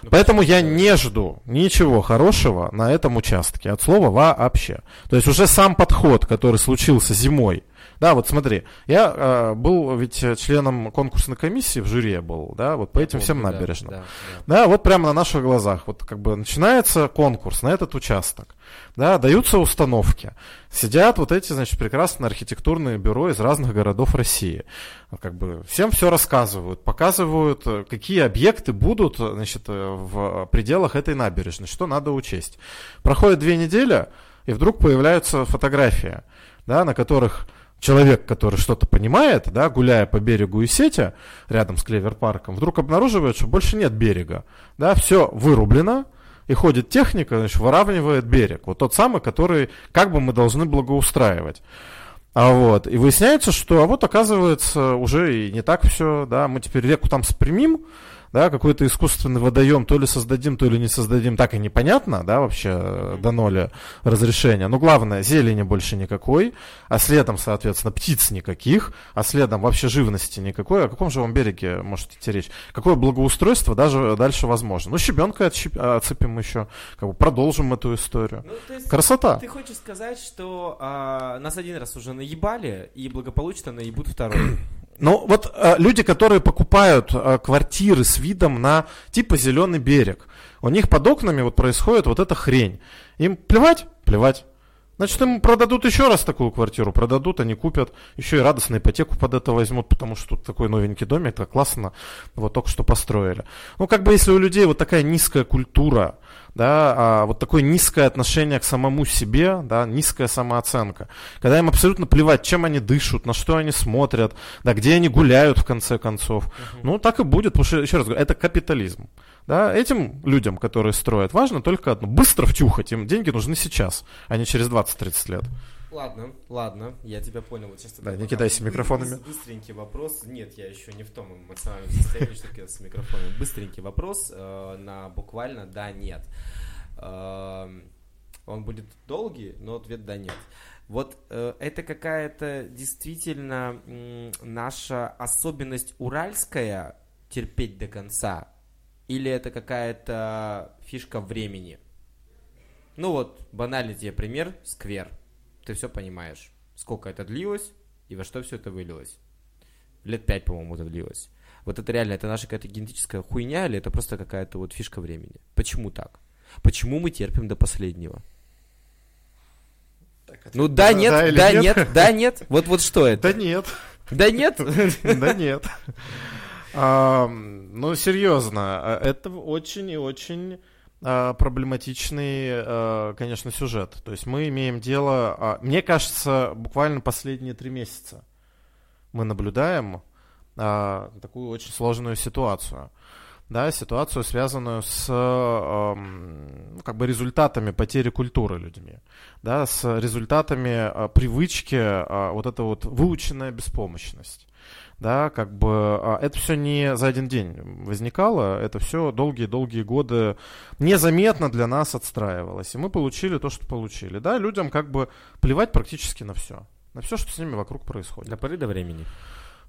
Ну, Поэтому я не жду ничего хорошего на этом участке, от слова вообще. То есть уже сам подход, который случился зимой, да, вот смотри, я э, был ведь членом конкурсной комиссии в жюри был, да, вот по этим всем набережным. Да, да. да, вот прямо на наших глазах, вот как бы начинается конкурс на этот участок, да, даются установки, сидят вот эти, значит, прекрасные архитектурные бюро из разных городов России, как бы всем все рассказывают, показывают, какие объекты будут, значит, в пределах этой набережной, что надо учесть. Проходит две недели, и вдруг появляются фотографии, да, на которых человек, который что-то понимает, да, гуляя по берегу Исетя, рядом с Клевер-парком, вдруг обнаруживает, что больше нет берега. Да, все вырублено, и ходит техника, значит, выравнивает берег. Вот тот самый, который как бы мы должны благоустраивать. А вот, и выясняется, что а вот оказывается уже и не так все, да, мы теперь реку там спрямим, да, какой-то искусственный водоем то ли создадим, то ли не создадим, так и непонятно, да, вообще э, дано ли разрешение. Но главное, зелени больше никакой, а следом, соответственно, птиц никаких, а следом вообще живности никакой. О каком же вам береге может идти речь? Какое благоустройство даже дальше возможно? Ну, щебенкой отщеп... отсыпем еще, как бы продолжим эту историю. Ну, есть, Красота. Ты хочешь сказать, что а, нас один раз уже наебали и благополучно наебут второй? Ну, вот э, люди, которые покупают э, квартиры с видом на типа зеленый берег, у них под окнами вот происходит вот эта хрень. Им плевать? Плевать. Значит, им продадут еще раз такую квартиру, продадут, они купят, еще и радостно ипотеку под это возьмут, потому что тут такой новенький домик, так классно, вот только что построили. Ну, как бы если у людей вот такая низкая культура, да, а вот такое низкое отношение к самому себе, да, низкая самооценка, когда им абсолютно плевать, чем они дышат, на что они смотрят, да, где они гуляют в конце концов, uh-huh. ну, так и будет, потому что, еще раз говорю, это капитализм. Да, этим людям, которые строят, важно только одно. Быстро втюхать, им деньги нужны сейчас, а не через 20-30 лет. Ладно, ладно, я тебя понял. Вот сейчас да, не кидайся микрофонами. Быстренький вопрос. Нет, я еще не в том эмоциональном состоянии, что кидаться с микрофонами. Быстренький вопрос э, на буквально да-нет. Э, он будет долгий, но ответ да-нет. Вот э, это какая-то действительно э, наша особенность уральская терпеть до конца, или это какая-то фишка времени? Ну вот, банальный тебе пример, сквер – ты все понимаешь, сколько это длилось и во что все это вылилось. Лет пять, по-моему, это длилось. Вот это реально, это наша какая-то генетическая хуйня или это просто какая-то вот фишка времени? Почему так? Почему мы терпим до последнего? Так, ну да, да, нет, да, да нет? нет, да, нет. Вот, вот что это? Да нет. Да нет? Да нет. Ну, серьезно, а, это очень и очень а, проблематичный, а, конечно, сюжет. То есть мы имеем дело, а, мне кажется, буквально последние три месяца мы наблюдаем такую очень сложную ситуацию. Да, ситуацию, связанную с ну, как бы результатами потери культуры людьми, да, с результатами привычки, вот эта вот выученная беспомощность да, как бы а, это все не за один день возникало, это все долгие-долгие годы незаметно для нас отстраивалось, и мы получили то, что получили, да, людям как бы плевать практически на все, на все, что с ними вокруг происходит. До поры до времени.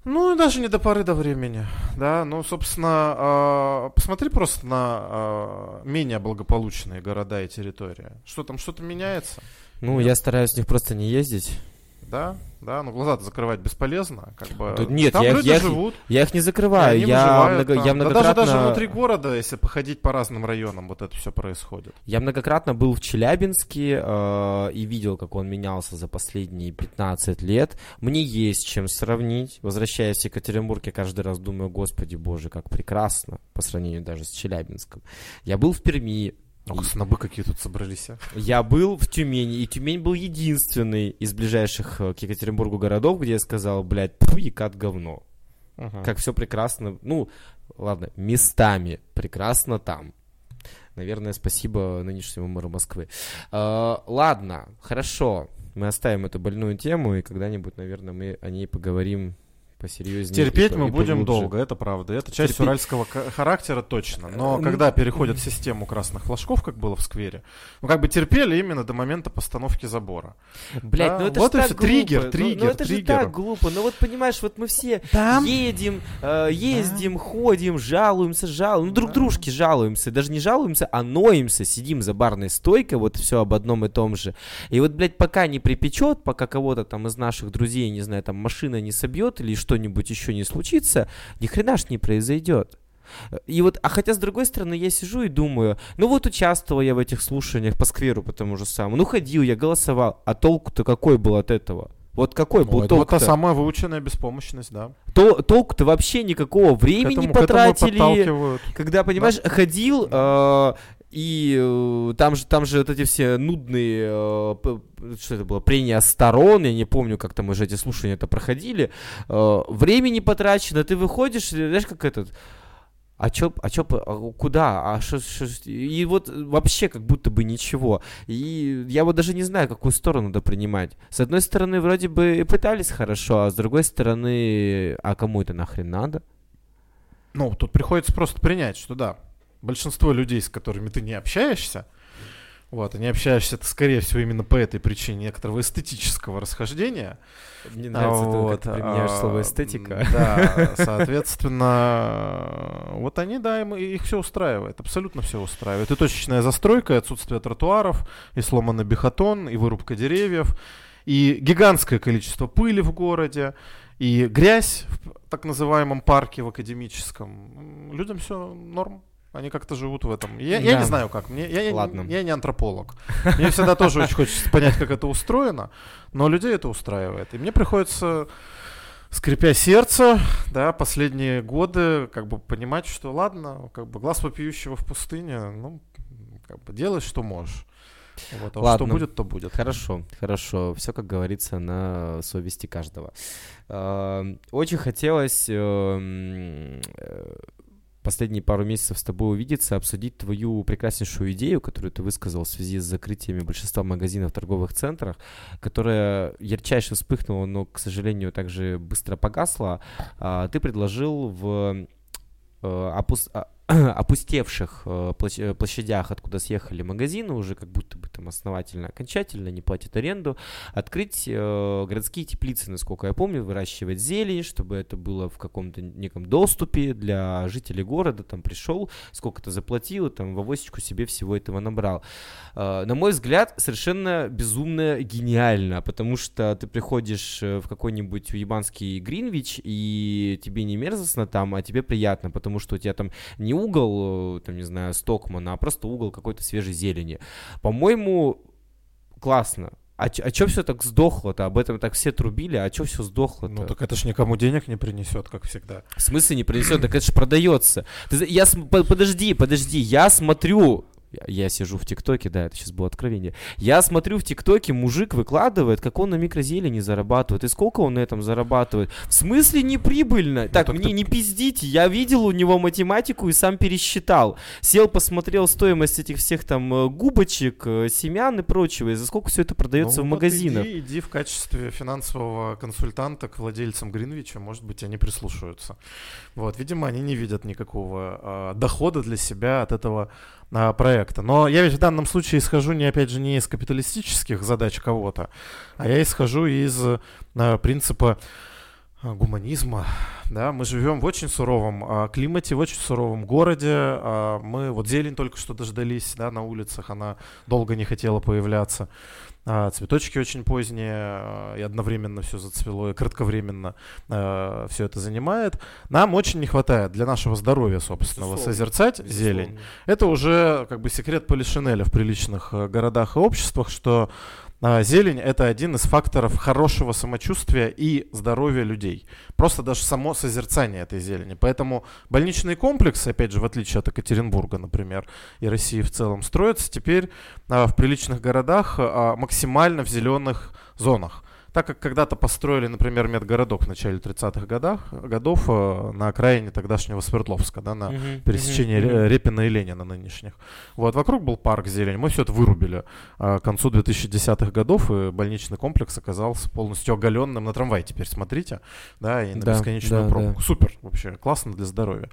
Ну, даже не до поры до времени, да, ну, собственно, э, посмотри просто на э, менее благополучные города и территории. Что там, что-то меняется? Ну, Нет? я стараюсь в них просто не ездить да, да, но глаза закрывать бесполезно, как бы. Тут нет, там я, люди я, живут. Я их не закрываю, я, я, много, я многократно... Да даже, даже внутри города, если походить по разным районам, вот это все происходит. Я многократно был в Челябинске э, и видел, как он менялся за последние 15 лет. Мне есть чем сравнить. Возвращаясь в Екатеринбург, я каждый раз думаю, господи боже, как прекрасно, по сравнению даже с Челябинском. Я был в Перми, Ох, снобы какие тут собрались, а. Я был в Тюмени, и Тюмень был единственный из ближайших э, к Екатеринбургу городов, где я сказал, блядь, пфу, Екат говно. Ага. Как все прекрасно, ну, ладно, местами прекрасно там. Наверное, спасибо нынешнему мэру Москвы. Uh, ладно, хорошо, мы оставим эту больную тему, и когда-нибудь, наверное, мы о ней поговорим посерьезнее. Терпеть и, мы будем поглубже. долго, это правда. Это часть Терпеть- уральского характера точно. Но когда переходят в систему красных флажков, как было в сквере, ну как бы терпели именно до момента постановки забора. Блять, Да, ну это вот ж и так всё. Триггер, глупо. Ну- триггер, ну, это же триггер. так глупо. Ну вот понимаешь, вот мы все Там едем, э, ездим, ходим, жалуемся, жалуемся, ну, друг Да. дружке жалуемся, даже не жалуемся, а ноемся, сидим за барной стойкой, вот все об одном и том же. И вот, блядь, пока не припечет, пока кого-то там из наших друзей, не знаю, там машина не собьет или что-нибудь еще не случится, ни хрена ж не произойдет. И вот, а хотя с другой стороны, я сижу и думаю, ну вот участвовал я в этих слушаниях по скверу по тому же самому, ну ходил я, голосовал, а толку-то какой был от этого? Вот какой Ну, был это вот та толк-то? самая выученная беспомощность, да. То, толку-то вообще никакого К времени этому, к этому потратили. подталкивают. Когда, понимаешь, ходил, э, и э, там же, там же вот эти все нудные, э, что это было, прения сторон, я не помню, как там уже эти слушания это проходили, э, времени потрачено, ты выходишь, знаешь, как этот, а чё, а чё, а куда, а шо, шо- и вот вообще как будто бы ничего. И я вот даже не знаю, какую сторону надо принимать. С одной стороны, вроде бы и пытались хорошо, а с другой стороны, а кому это нахрен надо? Ну, тут приходится просто принять, что да, большинство людей, с которыми ты не общаешься, вот, и не общаешься ты, скорее всего, именно по этой причине некоторого эстетического расхождения. Мне нравится, это, Вот, как ты применяешь а, слово эстетика. Да, соответственно, вот они, да, им, их все устраивает, абсолютно все устраивает. И точечная застройка, и отсутствие тротуаров, и сломанный бихотон, и вырубка деревьев, и гигантское количество пыли в городе, и грязь в так называемом парке в академическом. Людям все норм. Они как-то живут в этом. Я, я Да. не знаю как. Мне, я, я, Ладно. я не антрополог. Мне всегда тоже очень хочется понять, как это устроено, но людей это устраивает. И мне приходится, скрипя сердце, да, последние годы, как бы понимать, что ладно, как бы глаз вопиющего в пустыне, ну, как бы делай, что можешь. Вот, а уж что Ладно. будет, то будет. Хорошо, хорошо. Все, как говорится, на совести каждого. Эм, Очень хотелось эм, э, последние пару месяцев с тобой увидеться, обсудить твою прекраснейшую идею, которую ты высказал в связи с закрытиями большинства магазинов в торговых центрах, которая ярчайше вспыхнула, но, к сожалению, также быстро погасла. А, Ты предложил в э, опус- а, опустевших э, э, площадях, откуда съехали магазины, уже как будто бы там основательно, окончательно не платят аренду, открыть э, городские теплицы, насколько я помню, выращивать зелень, чтобы это было в каком-то неком доступе для жителей города, там пришел, сколько-то заплатил, там в авосечку себе всего этого набрал. На мой взгляд, совершенно безумно гениально, потому что ты приходишь в какой-нибудь уебанский Гринвич, и тебе не мерзостно там, а тебе приятно, потому что у тебя там не угол, э, там, не знаю, Стокмана, а просто угол какой-то свежей зелени. По-моему, классно. А, а чё все так сдохло-то? Об этом так все трубили, а чё все сдохло-то? Ну так это ж никому денег не принесет, как всегда. В смысле не принесет? Так это же продается. Ты я подожди, подожди, я смотрю. Я, сижу в ТикТоке, да, это сейчас было откровение. Я смотрю в ТикТоке, мужик выкладывает, как он на микрозелени зарабатывает. И сколько он на этом зарабатывает? В смысле не прибыльно? так, так мне ты- не пиздите. Я видел у него математику и сам пересчитал. Сел, посмотрел стоимость этих всех там э, губочек, э, семян и прочего. И за сколько все это продается Ну в вот магазинах? Иди, иди в качестве финансового консультанта к владельцам Гринвича, может быть, они прислушаются. Вот, видимо, они не видят никакого а, дохода для себя от этого а, проекта. Но я ведь в данном случае исхожу не, опять же, не из капиталистических задач кого-то, а я исхожу из а, принципа а, гуманизма, да, мы живем в очень суровом а, климате, в очень суровом городе, а, мы вот зелень только что дождались, да, на улицах, она долго не хотела появляться, А, цветочки очень поздние, а, и одновременно все зацвело, и кратковременно все это занимает. Нам очень не хватает для нашего здоровья, собственного, Безусловно. созерцать зелень. Это уже как бы секрет Полишинеля в приличных э, городах и обществах, что а, зелень это один из факторов хорошего самочувствия и здоровья людей. Просто даже само созерцание этой зелени. Поэтому больничные комплексы, опять же, в отличие от Екатеринбурга, например, и России в целом, строятся теперь а, в приличных городах а, максимально в зеленых зонах. Так как когда-то построили, например, медгородок в начале 30-х годах, годов э, на окраине тогдашнего Свердловска, да, на Мгм, пересечении мгм. Репина и Ленина нынешних. Вот, вокруг был парк зелень, мы все это вырубили. А к концу 2010-х годов и больничный комплекс оказался полностью оголенным. На трамвай теперь смотрите, да, и на Да, бесконечную да, пробку. Супер, вообще, классно для здоровья.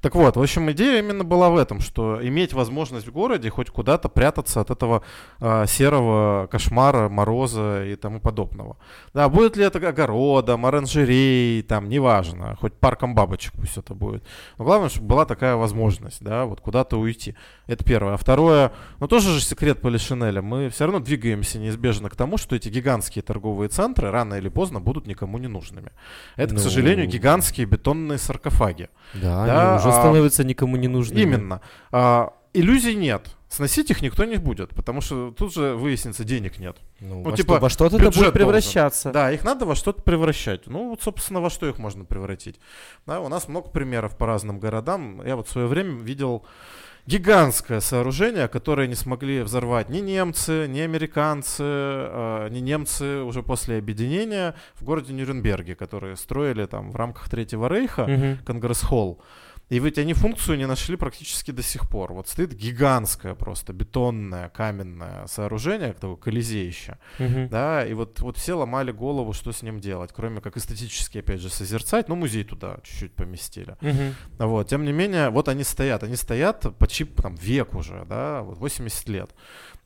Так вот, в общем, идея именно была в этом, что иметь возможность в городе хоть куда-то прятаться от этого а, серого кошмара, мороза и тому подобного. Да, будет ли это огородом, оранжерей, там, неважно, хоть парком бабочек пусть это будет. Но главное, чтобы была такая возможность, да, вот куда-то уйти. Это первое. А второе, ну тоже же секрет Полишинеля, мы все равно двигаемся неизбежно к тому, что эти гигантские торговые центры рано или поздно будут никому не нужными. Это, к Ну. сожалению, гигантские бетонные саркофаги. Да, Да, они уже а- становятся никому не нужными. Именно. А, иллюзий нет. Сносить их никто не будет, потому что тут же выяснится, денег нет. Ну, Ну, во, типа, что, во что-то это будет должен. превращаться. Да, их надо во что-то превращать. Ну, вот, собственно, во что их можно превратить. Да, у нас много примеров по разным городам. Я вот в свое время видел гигантское сооружение, которое не смогли взорвать ни немцы, ни американцы, э, ни немцы уже после объединения в городе Нюрнберге, которые строили там в рамках Третьего Рейха Мгм. Конгресс-холл. И ведь они функцию не нашли практически до сих пор. Вот стоит гигантское просто бетонное каменное сооружение, такое колизеище. Мгм. Да, и вот, вот все ломали голову, что с ним делать, кроме как эстетически, опять же, созерцать. Ну, музей туда чуть-чуть поместили. Мгм. Вот, тем не менее, вот они стоят. Они стоят почти там век уже, да, вот 80 лет.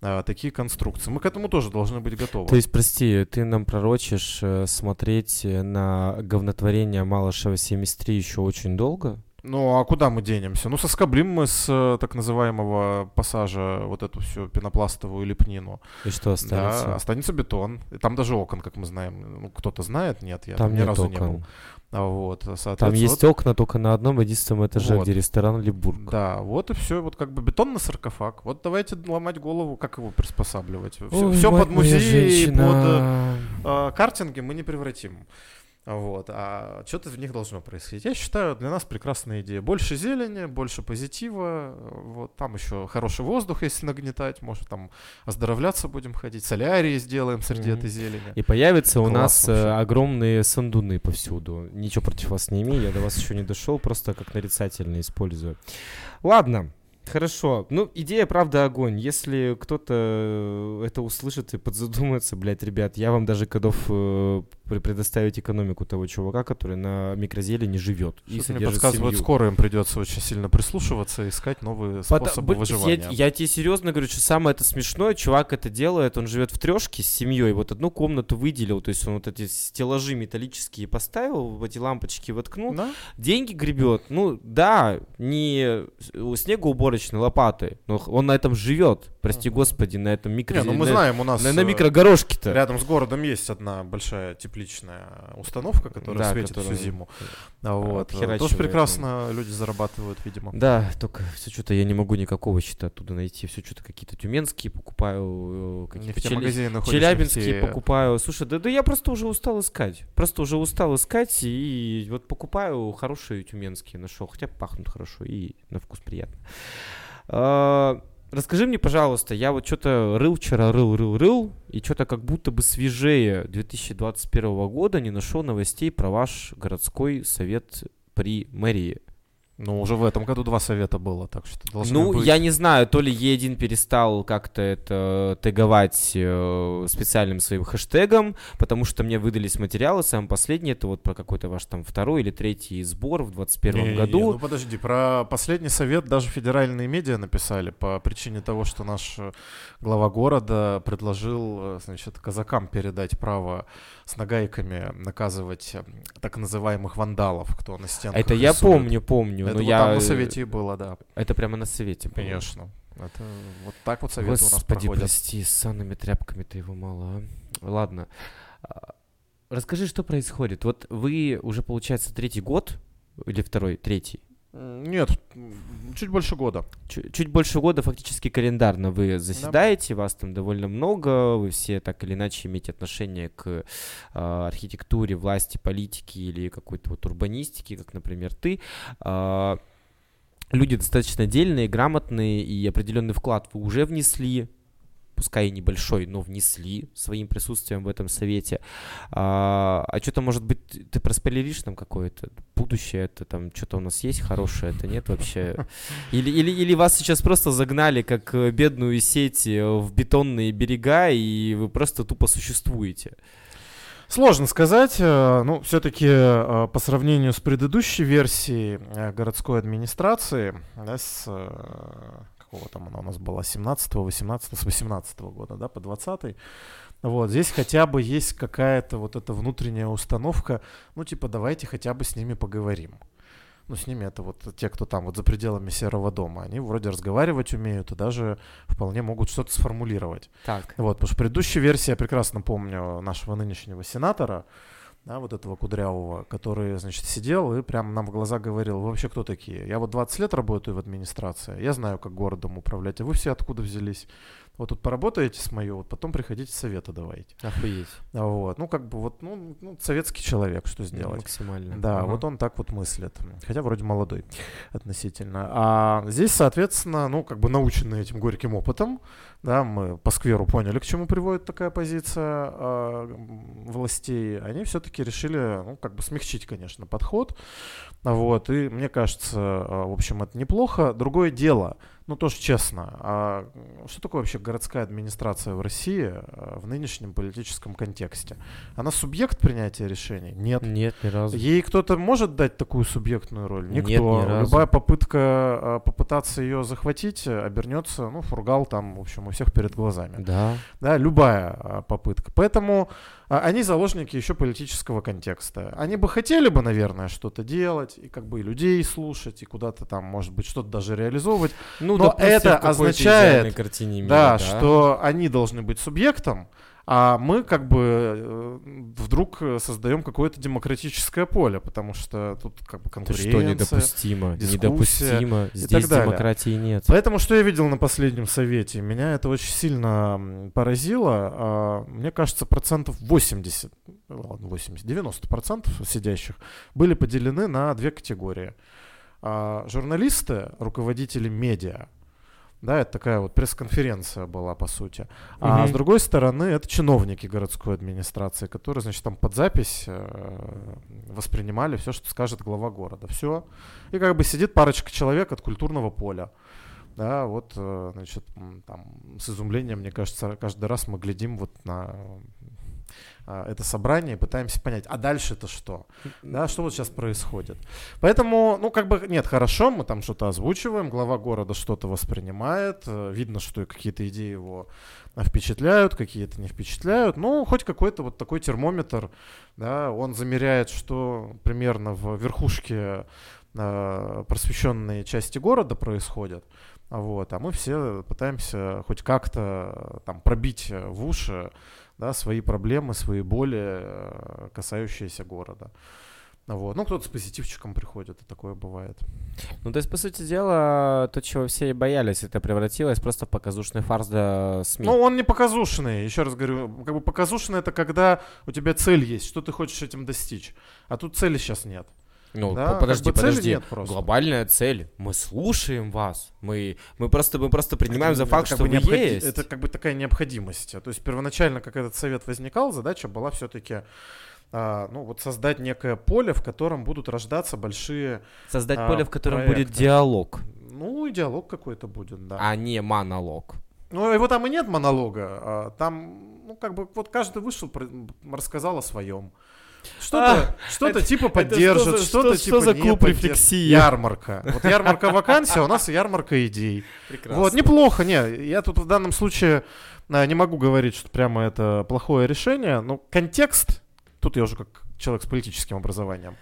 А, такие конструкции. Мы к этому тоже должны быть готовы. То есть, прости, ты нам пророчишь э, смотреть э, на говнотворение Малышева 73 еще очень долго? Ну, а куда мы денемся? Ну, соскоблим мы с э, так называемого пассажа вот эту всю пенопластовую лепнину. И что останется? Да, останется бетон. И там даже окон, как мы знаем. Ну, кто-то знает, нет, я Там там ни разу не окон. был. А вот, Там вот- есть окна только на одном единственном этаже, Вот. где ресторан Либург. Да, вот и все, вот как бы бетонный саркофаг. Вот давайте ломать голову, как его приспосабливать. Все, Ой, под музей, под э, э, картинги мы не превратим. Вот, а что-то в них должно происходить. Я считаю, для нас прекрасная идея. Больше зелени, больше позитива. э, Вот там еще хороший воздух, если нагнетать. Может, там оздоровляться будем ходить. Солярии сделаем среди Мгм. этой зелени. И появятся у Класс нас э, вообще. огромные сандуны повсюду. Ничего против вас не имею, я до вас еще не дошел, просто как нарицательно использую. Ладно, хорошо. Ну, идея, правда, огонь. Если кто-то э, это услышит и подзадумается, блядь, ребят, я вам даже пре- предоставить экономику того чувака, который на микрозелени живет и мне содержит подсказывает, семью. скоро им придется очень сильно прислушиваться, искать новые способы б- выживания. Я, я тебе серьезно говорю, что самое это смешное, чувак это делает, он живет в трешке с семьей, вот одну комнату выделил, то есть он вот эти стеллажи металлические поставил, в эти лампочки воткнул, Да? деньги гребет, ну да, не снегоуборочной лопатой, но он на этом живет, прости Мгм. господи, на этом микро... Не, ну мы на, знаем, у нас на, на э, микрогорошке-то. рядом с городом есть одна большая тепличная установка, которая Да, светит которая, всю зиму. А вот, э, тоже прекрасно люди зарабатывают, видимо. Да, только все что-то я не могу никакого счета оттуда найти, все что-то какие-то тюменские покупаю, э, какие-то челя- Челябинские нефте- покупаю. Слушай, да, да я просто уже устал искать. Просто уже устал искать и вот покупаю хорошие тюменские нашел. Хотя пахнут хорошо и на вкус приятно. А, Расскажи мне, пожалуйста, я вот что-то рыл вчера, рыл, рыл, рыл, и что-то как будто бы свежее 2021 года не нашел новостей про ваш городской совет при мэрии. Ну, уже в этом году два совета было, так что должны Ну, быть. я не знаю, то ли Е1 перестал как-то это теговать э, специальным своим хэштегом, потому что мне выдались материалы, самый последний, это вот про какой-то ваш там второй или третий сбор в 21 Не-не-не, году. Ну, подожди, про последний совет даже федеральные медиа написали по причине того, что наш э, глава города предложил, э, значит, казакам передать право с нагайками наказывать э, так называемых вандалов, кто на стенках это я рисует. помню, помню, Это но вот я... там на совете было, да, Это прямо на совете было. конечно. Это вот так вот советы у нас Господи, проходят. прости, с санными тряпками-то его мало, а. Ладно. А, Расскажи, что происходит. Вот вы уже, получается, третий год, или второй, третий, Нет, чуть больше года. Чу- Чуть больше года фактически календарно вы заседаете, вас там довольно много, вы все так или иначе имеете отношение к э, архитектуре, власти, политике или какой-то вот урбанистике, как, например, ты. А, люди достаточно дельные, грамотные, и определенный вклад вы уже внесли. Пускай и небольшой, но внесли своим присутствием в этом совете. А, а что-то, может быть, ты проспойлеришь нам какое-то будущее, это там что-то у нас есть хорошее, это нет вообще? Или, или, или вас сейчас просто загнали, как э, бедную сеть, э, в бетонные берега, и вы просто тупо существуете? Сложно сказать. Э, ну, все-таки по сравнению с предыдущей версией городской администрации, да, с какого там она у нас была, 17 18 с 18 года, да, по 20 вот, здесь хотя бы есть какая-то вот эта внутренняя установка, ну, типа, давайте хотя бы с ними поговорим. Ну, с ними это вот те, кто там вот за пределами Серого дома, они вроде разговаривать умеют и даже вполне могут что-то сформулировать. Так. Вот, потому что предыдущая версия, я прекрасно помню нашего нынешнего сенатора, да, вот этого кудрявого, который, значит, сидел и прямо нам в глаза говорил, вы вообще кто такие? Я вот 20 лет работаю в администрации, я знаю, как городом управлять, а вы все откуда взялись? Вот тут поработаете с моей, вот потом приходите советы давайте. Охуеть. Вот, ну как бы вот, ну, ну советский человек, что сделать. Максимально. Да, ага. вот он так вот мыслит, хотя вроде молодой относительно. А здесь, соответственно, ну как бы наученные этим горьким опытом, да, мы по скверу поняли, к чему приводит такая позиция э, властей, они все-таки решили, ну, как бы смягчить, конечно, подход, вот, и мне кажется, э, в общем, это неплохо. Другое дело, ну, тоже честно, а что такое вообще городская администрация в России э, в нынешнем политическом контексте? Она субъект принятия решений? Нет. Нет, ни разу. Ей кто-то может дать такую субъектную роль? Никто. Нет, ни разу. Любая попытка э, попытаться ее захватить обернется, ну, фургал там, в общем, у всех перед глазами. Да. Да, любая а, попытка. Поэтому а, они заложники еще политического контекста. Они бы хотели бы, наверное, что-то делать, и как бы и людей слушать, и куда-то там, может быть, что-то даже реализовывать. Ну, Но это означает, мира, да, да, что они должны быть субъектом, а мы как бы э, вдруг создаем какое-то демократическое поле, потому что тут как бы конкуренция, что недопустимо, недопустимо, здесь демократии нет. Поэтому что я видел на последнем совете, меня это очень сильно поразило. А, мне кажется, процентов 80, ладно, 80, 90 процентов сидящих были поделены на две категории. А, журналисты, руководители медиа, да, это такая вот пресс-конференция была, по сути. А угу. с другой стороны, это чиновники городской администрации, которые, значит, там под запись э, воспринимали все, что скажет глава города. Все. И как бы сидит парочка человек от культурного поля. Да, вот, э, значит, там, с изумлением, мне кажется, каждый раз мы глядим вот на это собрание, пытаемся понять, а дальше-то что? Да, что вот сейчас происходит? Поэтому, ну, как бы, нет, хорошо, мы там что-то озвучиваем, глава города что-то воспринимает, э, видно, что какие-то идеи его впечатляют, какие-то не впечатляют, ну, хоть какой-то вот такой термометр, да, он замеряет, что примерно в верхушке э, просвещенной части города происходит, вот, а мы все пытаемся хоть как-то там пробить в уши да, свои проблемы, свои боли, э, касающиеся города. Вот. Ну, кто-то с позитивчиком приходит, и такое бывает. Ну, то есть, по сути дела, то, чего все и боялись, это превратилось просто в показушный фарс для СМИ. Ну, он не показушный, еще раз говорю. Как бы показушный это когда у тебя цель есть, что ты хочешь этим достичь. А тут цели сейчас нет. Ну, да, подожди, как бы подожди. Нет просто. Глобальная цель. Мы слушаем вас. Мы, мы, просто, мы просто принимаем это, за факт, что вы необход... есть. Это как бы такая необходимость. То есть первоначально, как этот совет возникал, задача была все-таки а, ну, вот создать некое поле, в котором будут рождаться большие Создать а, поле, в котором проекты. будет диалог. Ну, диалог какой-то будет, да. А не монолог. Ну, его там и нет монолога. А, там, ну, как бы, вот каждый вышел, рассказал о своем. Что-то а, что типа поддержит, что-то что, типа что за клуб рефлексии? Ярмарка. Вот ярмарка вакансий, а у нас ярмарка идей. Прекрасно. Вот, неплохо, не, я тут в данном случае а, не могу говорить, что прямо это плохое решение, но контекст, тут я уже как человек с политическим образованием,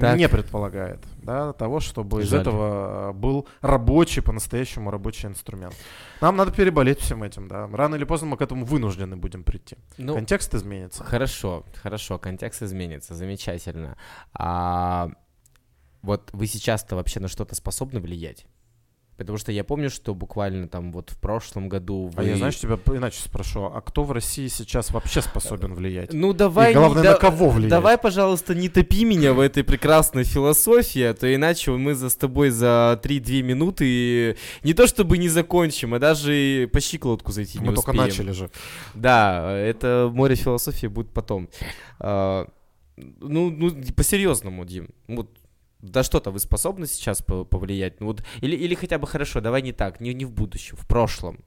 так. не предполагает да, того, чтобы Жаль. из этого а, был рабочий, по-настоящему рабочий инструмент. Нам надо переболеть всем этим, да. Рано или поздно мы к этому вынуждены будем прийти. Ну, контекст изменится. Хорошо, хорошо, контекст изменится, замечательно. А вот вы сейчас-то вообще на что-то способны влиять? Потому что я помню, что буквально там вот в прошлом году вы... А я, знаешь, тебя иначе спрошу, а кто в России сейчас вообще способен влиять? Ну давай... И главное, не, на кого влиять? Давай, пожалуйста, не топи меня в этой прекрасной философии, а то иначе мы за с тобой за 3-2 минуты не то чтобы не закончим, а даже по щиколотку зайти мы не Мы только начали же. Да, это море философии будет потом. А, ну, ну, по-серьезному, Дим. Вот да что-то вы способны сейчас повлиять? Ну вот, или, или хотя бы хорошо, давай не так, не, не в будущем, в прошлом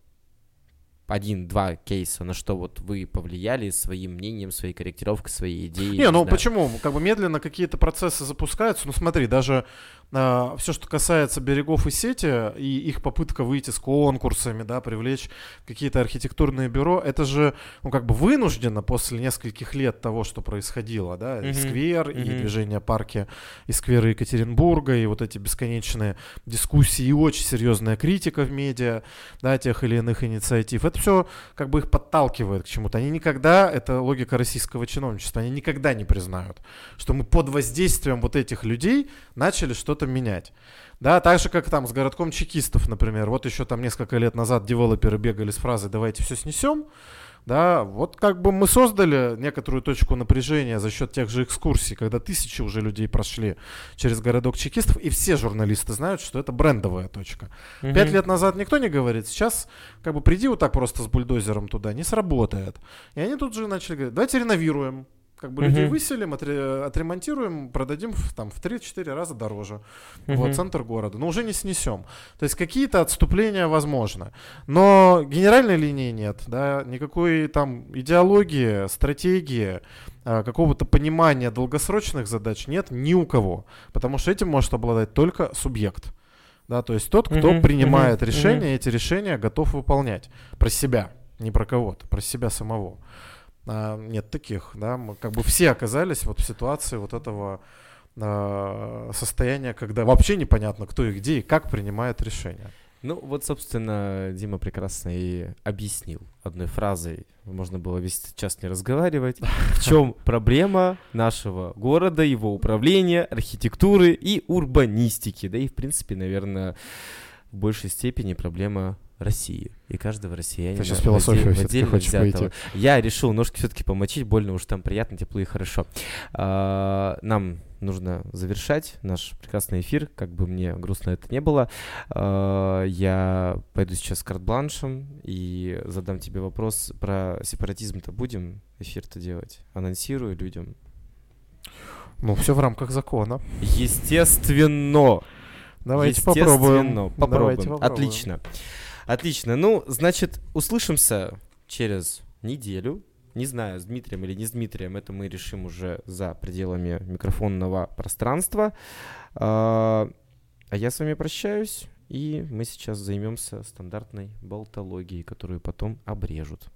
один-два кейса, на что вот вы повлияли своим мнением, своей корректировкой, своей идеей. Не, не ну знаю. почему? Как бы медленно какие-то процессы запускаются. Ну смотри, даже э, все, что касается берегов и сети, и их попытка выйти с конкурсами, да, привлечь какие-то архитектурные бюро, это же, ну как бы вынуждено после нескольких лет того, что происходило, да, mm-hmm. и сквер, mm-hmm. и движение парки, и скверы Екатеринбурга, и вот эти бесконечные дискуссии, и очень серьезная критика в медиа, да, тех или иных инициатив. Это это все как бы их подталкивает к чему-то. Они никогда, это логика российского чиновничества, они никогда не признают, что мы под воздействием вот этих людей начали что-то менять. Да, так же, как там с городком чекистов, например. Вот еще там несколько лет назад девелоперы бегали с фразой «давайте все снесем», да, вот как бы мы создали некоторую точку напряжения за счет тех же экскурсий, когда тысячи уже людей прошли через городок чекистов, и все журналисты знают, что это брендовая точка. Угу. Пять лет назад никто не говорит, сейчас как бы приди вот так просто с бульдозером туда, не сработает. И они тут же начали говорить, давайте реновируем, как бы людей выселим, отре- отремонтируем, продадим в, там в 3-4 раза дороже. Вот, центр города. Но уже не снесем. То есть какие-то отступления возможны. Но генеральной линии нет, да, никакой там идеологии, стратегии, а, какого-то понимания долгосрочных задач нет ни у кого. Потому что этим может обладать только субъект. Да, то есть тот, кто uh-huh, принимает uh-huh, решения, uh-huh. эти решения готов выполнять. Про себя, не про кого-то, про себя самого а, нет таких, да, мы как бы все оказались вот в ситуации вот этого а, состояния, когда вообще непонятно, кто и где и как принимает решения. Ну, вот, собственно, Дима прекрасно и объяснил одной фразой. Можно было весь час не разговаривать. В чем проблема нашего города, его управления, архитектуры и урбанистики. Да и, в принципе, наверное, в большей степени проблема России и каждого россиянина. Ты сейчас философию в отдель, хочешь взятого. Я решил ножки все-таки помочить, больно уж там приятно, тепло и хорошо. А, нам нужно завершать наш прекрасный эфир, как бы мне грустно это не было. А, я пойду сейчас с карт-бланшем и задам тебе вопрос про сепаратизм-то будем эфир-то делать? Анонсирую людям. Ну, все в рамках закона. Естественно. Давайте попробуем. Попробуем. Давайте попробуем. Отлично. Отлично. Ну, значит, услышимся через неделю. Не знаю, с Дмитрием или не с Дмитрием, это мы решим уже за пределами микрофонного пространства. А, а я с вами прощаюсь, и мы сейчас займемся стандартной болтологией, которую потом обрежут.